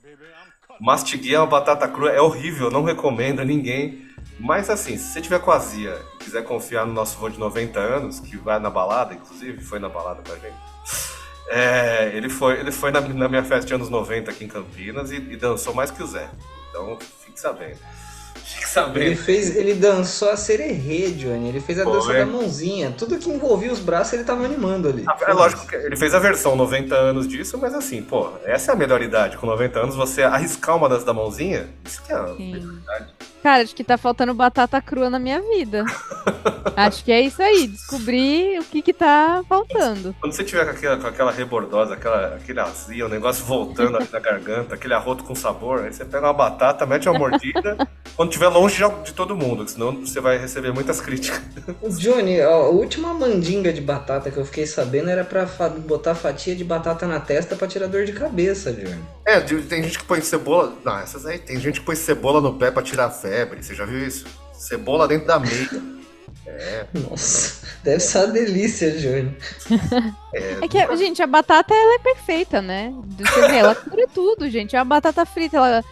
Mastiguei uma batata crua, é horrível, não recomendo a ninguém. Mas assim, se você tiver com azia e quiser confiar no nosso vô de 90 anos, que vai na balada, inclusive, foi na balada com a gente. É, ele foi, ele foi na, na minha festa de anos 90 aqui em Campinas e, e dançou mais que o Zé. Então, fique sabendo. Fique Ele sabendo. fez, ele dançou a sererê, Johnny. Ele fez a Foi. dança da mãozinha. Tudo que envolvia os braços, ele tava animando ali. É lógico que ele fez a versão 90 anos disso, mas assim, pô, essa é a melhor idade. Com 90 anos, você arriscar uma dança da mãozinha, isso que é a Sim. melhor idade. Cara, acho que tá faltando batata crua na minha vida. acho que é isso aí, descobrir o que que tá faltando. Quando você tiver com aquela, com aquela rebordosa, aquela, aquele azia, o negócio voltando ali na garganta, aquele arroto com sabor, aí você pega uma batata, mete uma mordida, [laughs] quando estiver longe de, de todo mundo, senão você vai receber muitas críticas. Johnny, ó, a última mandinga de batata que eu fiquei sabendo era pra fa- botar fatia de batata na testa pra tirar dor de cabeça, Johnny. É, tem gente que põe cebola. Não, essas aí. Tem gente que põe cebola no pé pra tirar a febre. Você já viu isso? Cebola dentro da meia. Nossa, deve ser uma delícia, Johnny. [laughs] É que, gente, a batata ela é perfeita, né? Você vê, ela cura tudo, gente. A batata frita, ela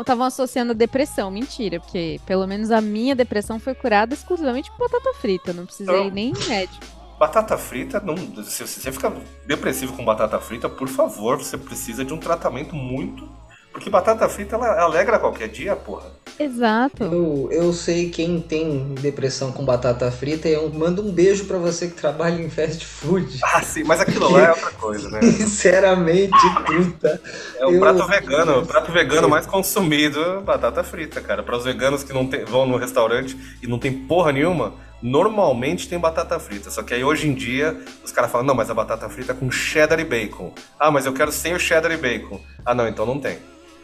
estavam associando a depressão. Mentira, porque pelo menos a minha depressão foi curada exclusivamente com batata frita. Não precisei Não. nem médico. Batata frita, não, se se você fica depressivo com batata frita, por favor, você precisa de um tratamento muito. Porque batata frita ela alegra qualquer dia, porra. Exato. Eu, eu sei quem tem depressão com batata frita e eu mando um beijo pra você que trabalha em fast food. [laughs] Ah, sim, mas aquilo lá é outra coisa, né? [laughs] Sinceramente, puta. É o Eu- prato vegano, o prato vegano mais consumido, batata frita, cara. Para os veganos que não tem- vão no restaurante e não tem porra nenhuma, normalmente tem batata frita. Só que aí hoje em dia os caras falam, não, mas a batata frita é com cheddar e bacon. Ah, mas eu quero sem o cheddar e bacon. Ah, não, então não tem.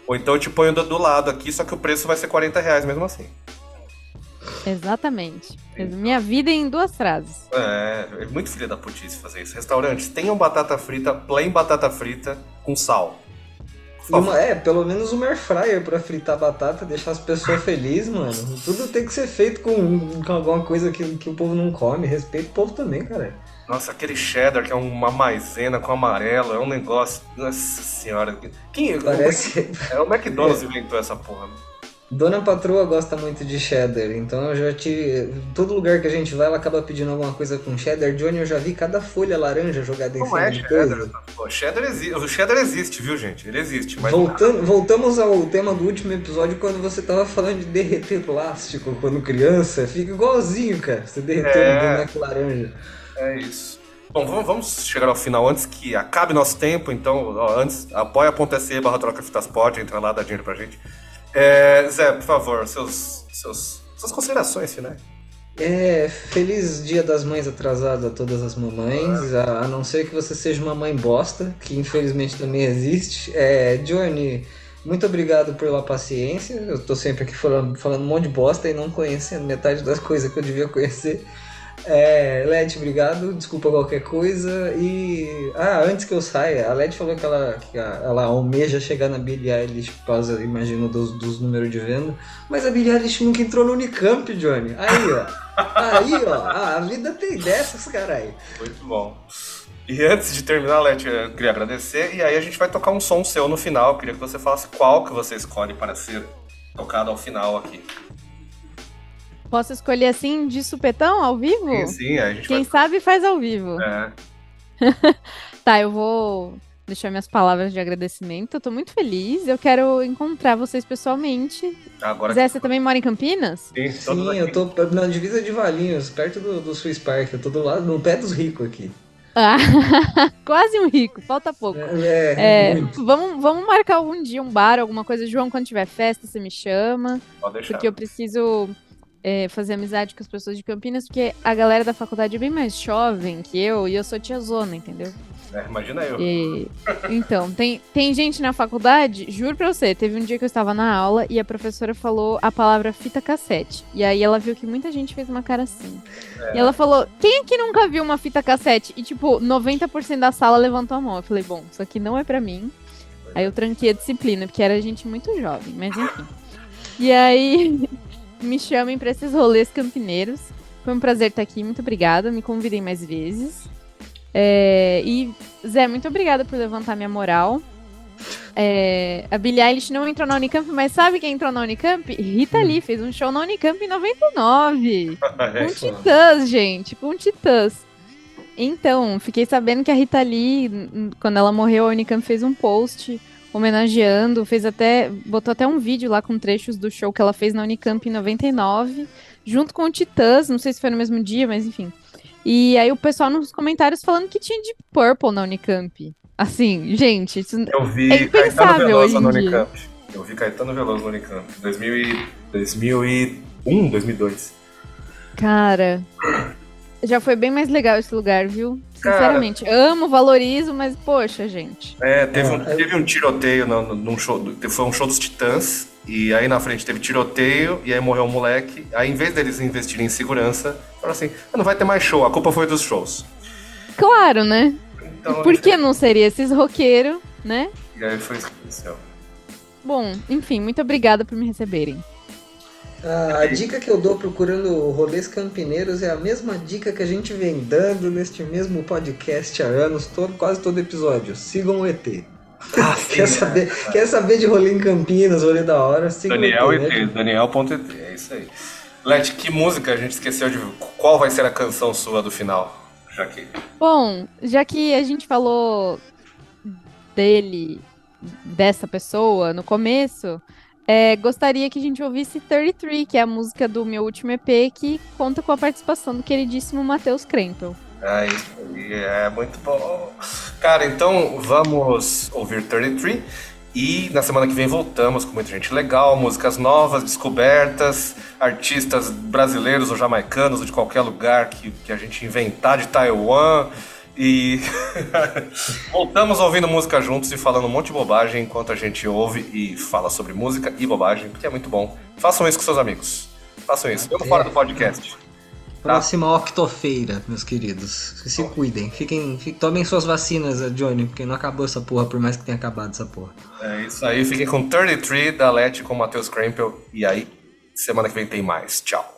Ou então eu te ponho do, do lado aqui, só que o preço vai ser 40 reais mesmo assim. Exatamente. Minha vida em duas frases. É, é muito filha da putice fazer isso. Restaurantes, tenham batata frita, plain batata frita com sal. Uma- é, pelo menos uma air fryer pra fritar batata, deixar as pessoas [laughs] felizes, mano. Tudo tem que ser feito com, com alguma coisa que, que o povo não come. Respeita o povo também, cara. Nossa, aquele cheddar que é uma maisena com amarelo, é um negócio. Nossa senhora. Quem. Parece. [laughs] É o McDonald's inventou essa porra. né? Dona Patroa gosta muito de cheddar, então eu já tive. Todo lugar que a gente vai, ela acaba pedindo alguma coisa com cheddar. Johnny, eu já vi cada folha laranja jogada em Não cima é de cheddar. coisa. Pô, cheddar existe. O cheddar existe, viu, gente? Ele existe. Mas Voltando, voltamos ao tema do último episódio quando você tava falando de derreter plástico quando criança. Fica igualzinho, cara. Você derreteu É. um boneco laranja. É isso. Bom, vamos, vamos chegar ao final antes que acabe nosso tempo, então, ó, antes, apoia.se barra troca fitas pode, entra lá, dá dinheiro pra gente. É, Zé, por favor, seus, seus, suas considerações finais. É, feliz dia das mães atrasado a todas as mamães, a, a não ser que você seja uma mãe bosta, que infelizmente também existe. É, Johnny, muito obrigado pela paciência. Eu tô sempre aqui falando, falando um monte de bosta e não conhecendo metade das coisas que eu devia conhecer. É, Led, obrigado, desculpa qualquer coisa. E. Ah, antes que eu saia, a Led falou que ela, que ela almeja chegar na Billie Eilish por causa, imagino, dos, dos números de venda. Mas a Billie Eilish nunca entrou no Unicamp, Johnny. Aí, ó. Aí, ó. Ah, a vida tem dessas, caralho. Muito bom. E antes de terminar, Leti, eu queria agradecer. E aí a gente vai tocar um som seu no final. Eu queria que você falasse qual que você escolhe para ser tocado ao final aqui. Posso escolher assim de supetão, ao vivo? Sim, sim, a gente Quem sabe faz ao vivo. vai. [laughs] Tá, eu vou deixar minhas palavras de agradecimento. Eu tô muito feliz. Eu quero encontrar vocês pessoalmente. É, agora Zé, você também mora em Campinas? sim, Sim, eu tô na divisa de Valinhos, perto do, do Swiss Park. Eu tô do lado, no pé dos ricos aqui. Ah, [laughs] quase um rico, falta pouco. É, É, muito. vamos, vamos marcar algum dia um bar, alguma coisa. João, quando tiver festa, você me chama. Pode deixar. Porque eu preciso é, fazer amizade com as pessoas de Campinas, porque a galera da faculdade é bem mais jovem que eu e eu sou tiazona, entendeu? É, imagina eu. E- então, tem, tem gente na faculdade, juro pra você, teve um dia que eu estava na aula e a professora falou a palavra fita cassete. E aí ela viu que muita gente fez uma cara assim. E ela falou: quem aqui nunca viu uma fita cassete? E tipo, 90% da sala levantou a mão. Eu falei, bom, isso aqui não é pra mim. Aí eu tranquei a disciplina, porque era gente muito jovem, mas enfim. E aí, [laughs] me chamem pra esses rolês campineiros. Foi um prazer estar aqui, muito obrigada. Me convidem mais vezes. É, e, Zé, muito obrigada por levantar minha moral. É, a Billie Eilish não entrou na Unicamp, mas sabe quem entrou na Unicamp? Rita Lee fez um show na Unicamp em 99. [laughs] É, Com Titãs, gente, com Titãs. Então, fiquei sabendo que a Rita Lee, quando ela morreu, a Unicamp fez um post homenageando, fez até, botou até um vídeo lá com trechos do show que ela fez na Unicamp em 99, junto com o Titãs, não sei se foi no mesmo dia, mas enfim. E aí o pessoal nos comentários falando que tinha Deep Purple na Unicamp. Assim, gente, isso Eu vi É Caetano Veloso hoje no em dia. Unicamp. Eu vi Caetano Veloso no Unicamp. 2000 e... 2001, 2002. Cara, já foi bem mais legal esse lugar, viu? Cara. Sinceramente, amo, valorizo, mas poxa, gente. É, teve, um, É, teve um tiroteio no, no- num show. Foi um show dos Titãs. E aí na frente teve tiroteio, e aí morreu um moleque. Aí em vez deles investirem em segurança, falaram assim: "Ah, não vai ter mais show, a culpa foi dos shows. Claro, né? Então, Por que não seria esses roqueiros, né? E aí foi isso que aconteceu. Bom, enfim, muito obrigada por me receberem. A, dica que eu dou procurando rolês campineiros é a mesma dica que a gente vem dando neste mesmo podcast há anos, todo, quase todo episódio. Sigam o ET. [laughs] quer, saber, quer saber de rolê em Campinas, rolê da hora? Sigam Daniel o ET. ET, Daniel.et, é isso aí. Let, que música a gente esqueceu de. Qual vai ser a canção sua do final? Já que. Bom, já que a gente falou dele, dessa pessoa no começo, é, gostaria que a gente ouvisse 33, que é a música do meu último EP, que conta com a participação do queridíssimo Matheus Krempel. É isso aí, é muito bom. Cara, então vamos ouvir 33 e na semana que vem voltamos com muita gente legal, músicas novas, descobertas, artistas brasileiros ou jamaicanos ou de qualquer lugar que, que a gente inventar de Taiwan. E [laughs] voltamos ouvindo música juntos e falando um monte de bobagem enquanto a gente ouve e fala sobre música e bobagem, porque é muito bom. Façam isso com seus amigos. Façam isso. Mesmo fora do podcast. Próxima octofeira, meus queridos. Se cuidem. Fiquem, fi- tomem suas vacinas, Johnny, porque não acabou essa porra, por mais que tenha acabado essa porra. É isso aí, fiquem com 33 da Let com o Matheus Krempel. E aí, semana que vem tem mais. Tchau.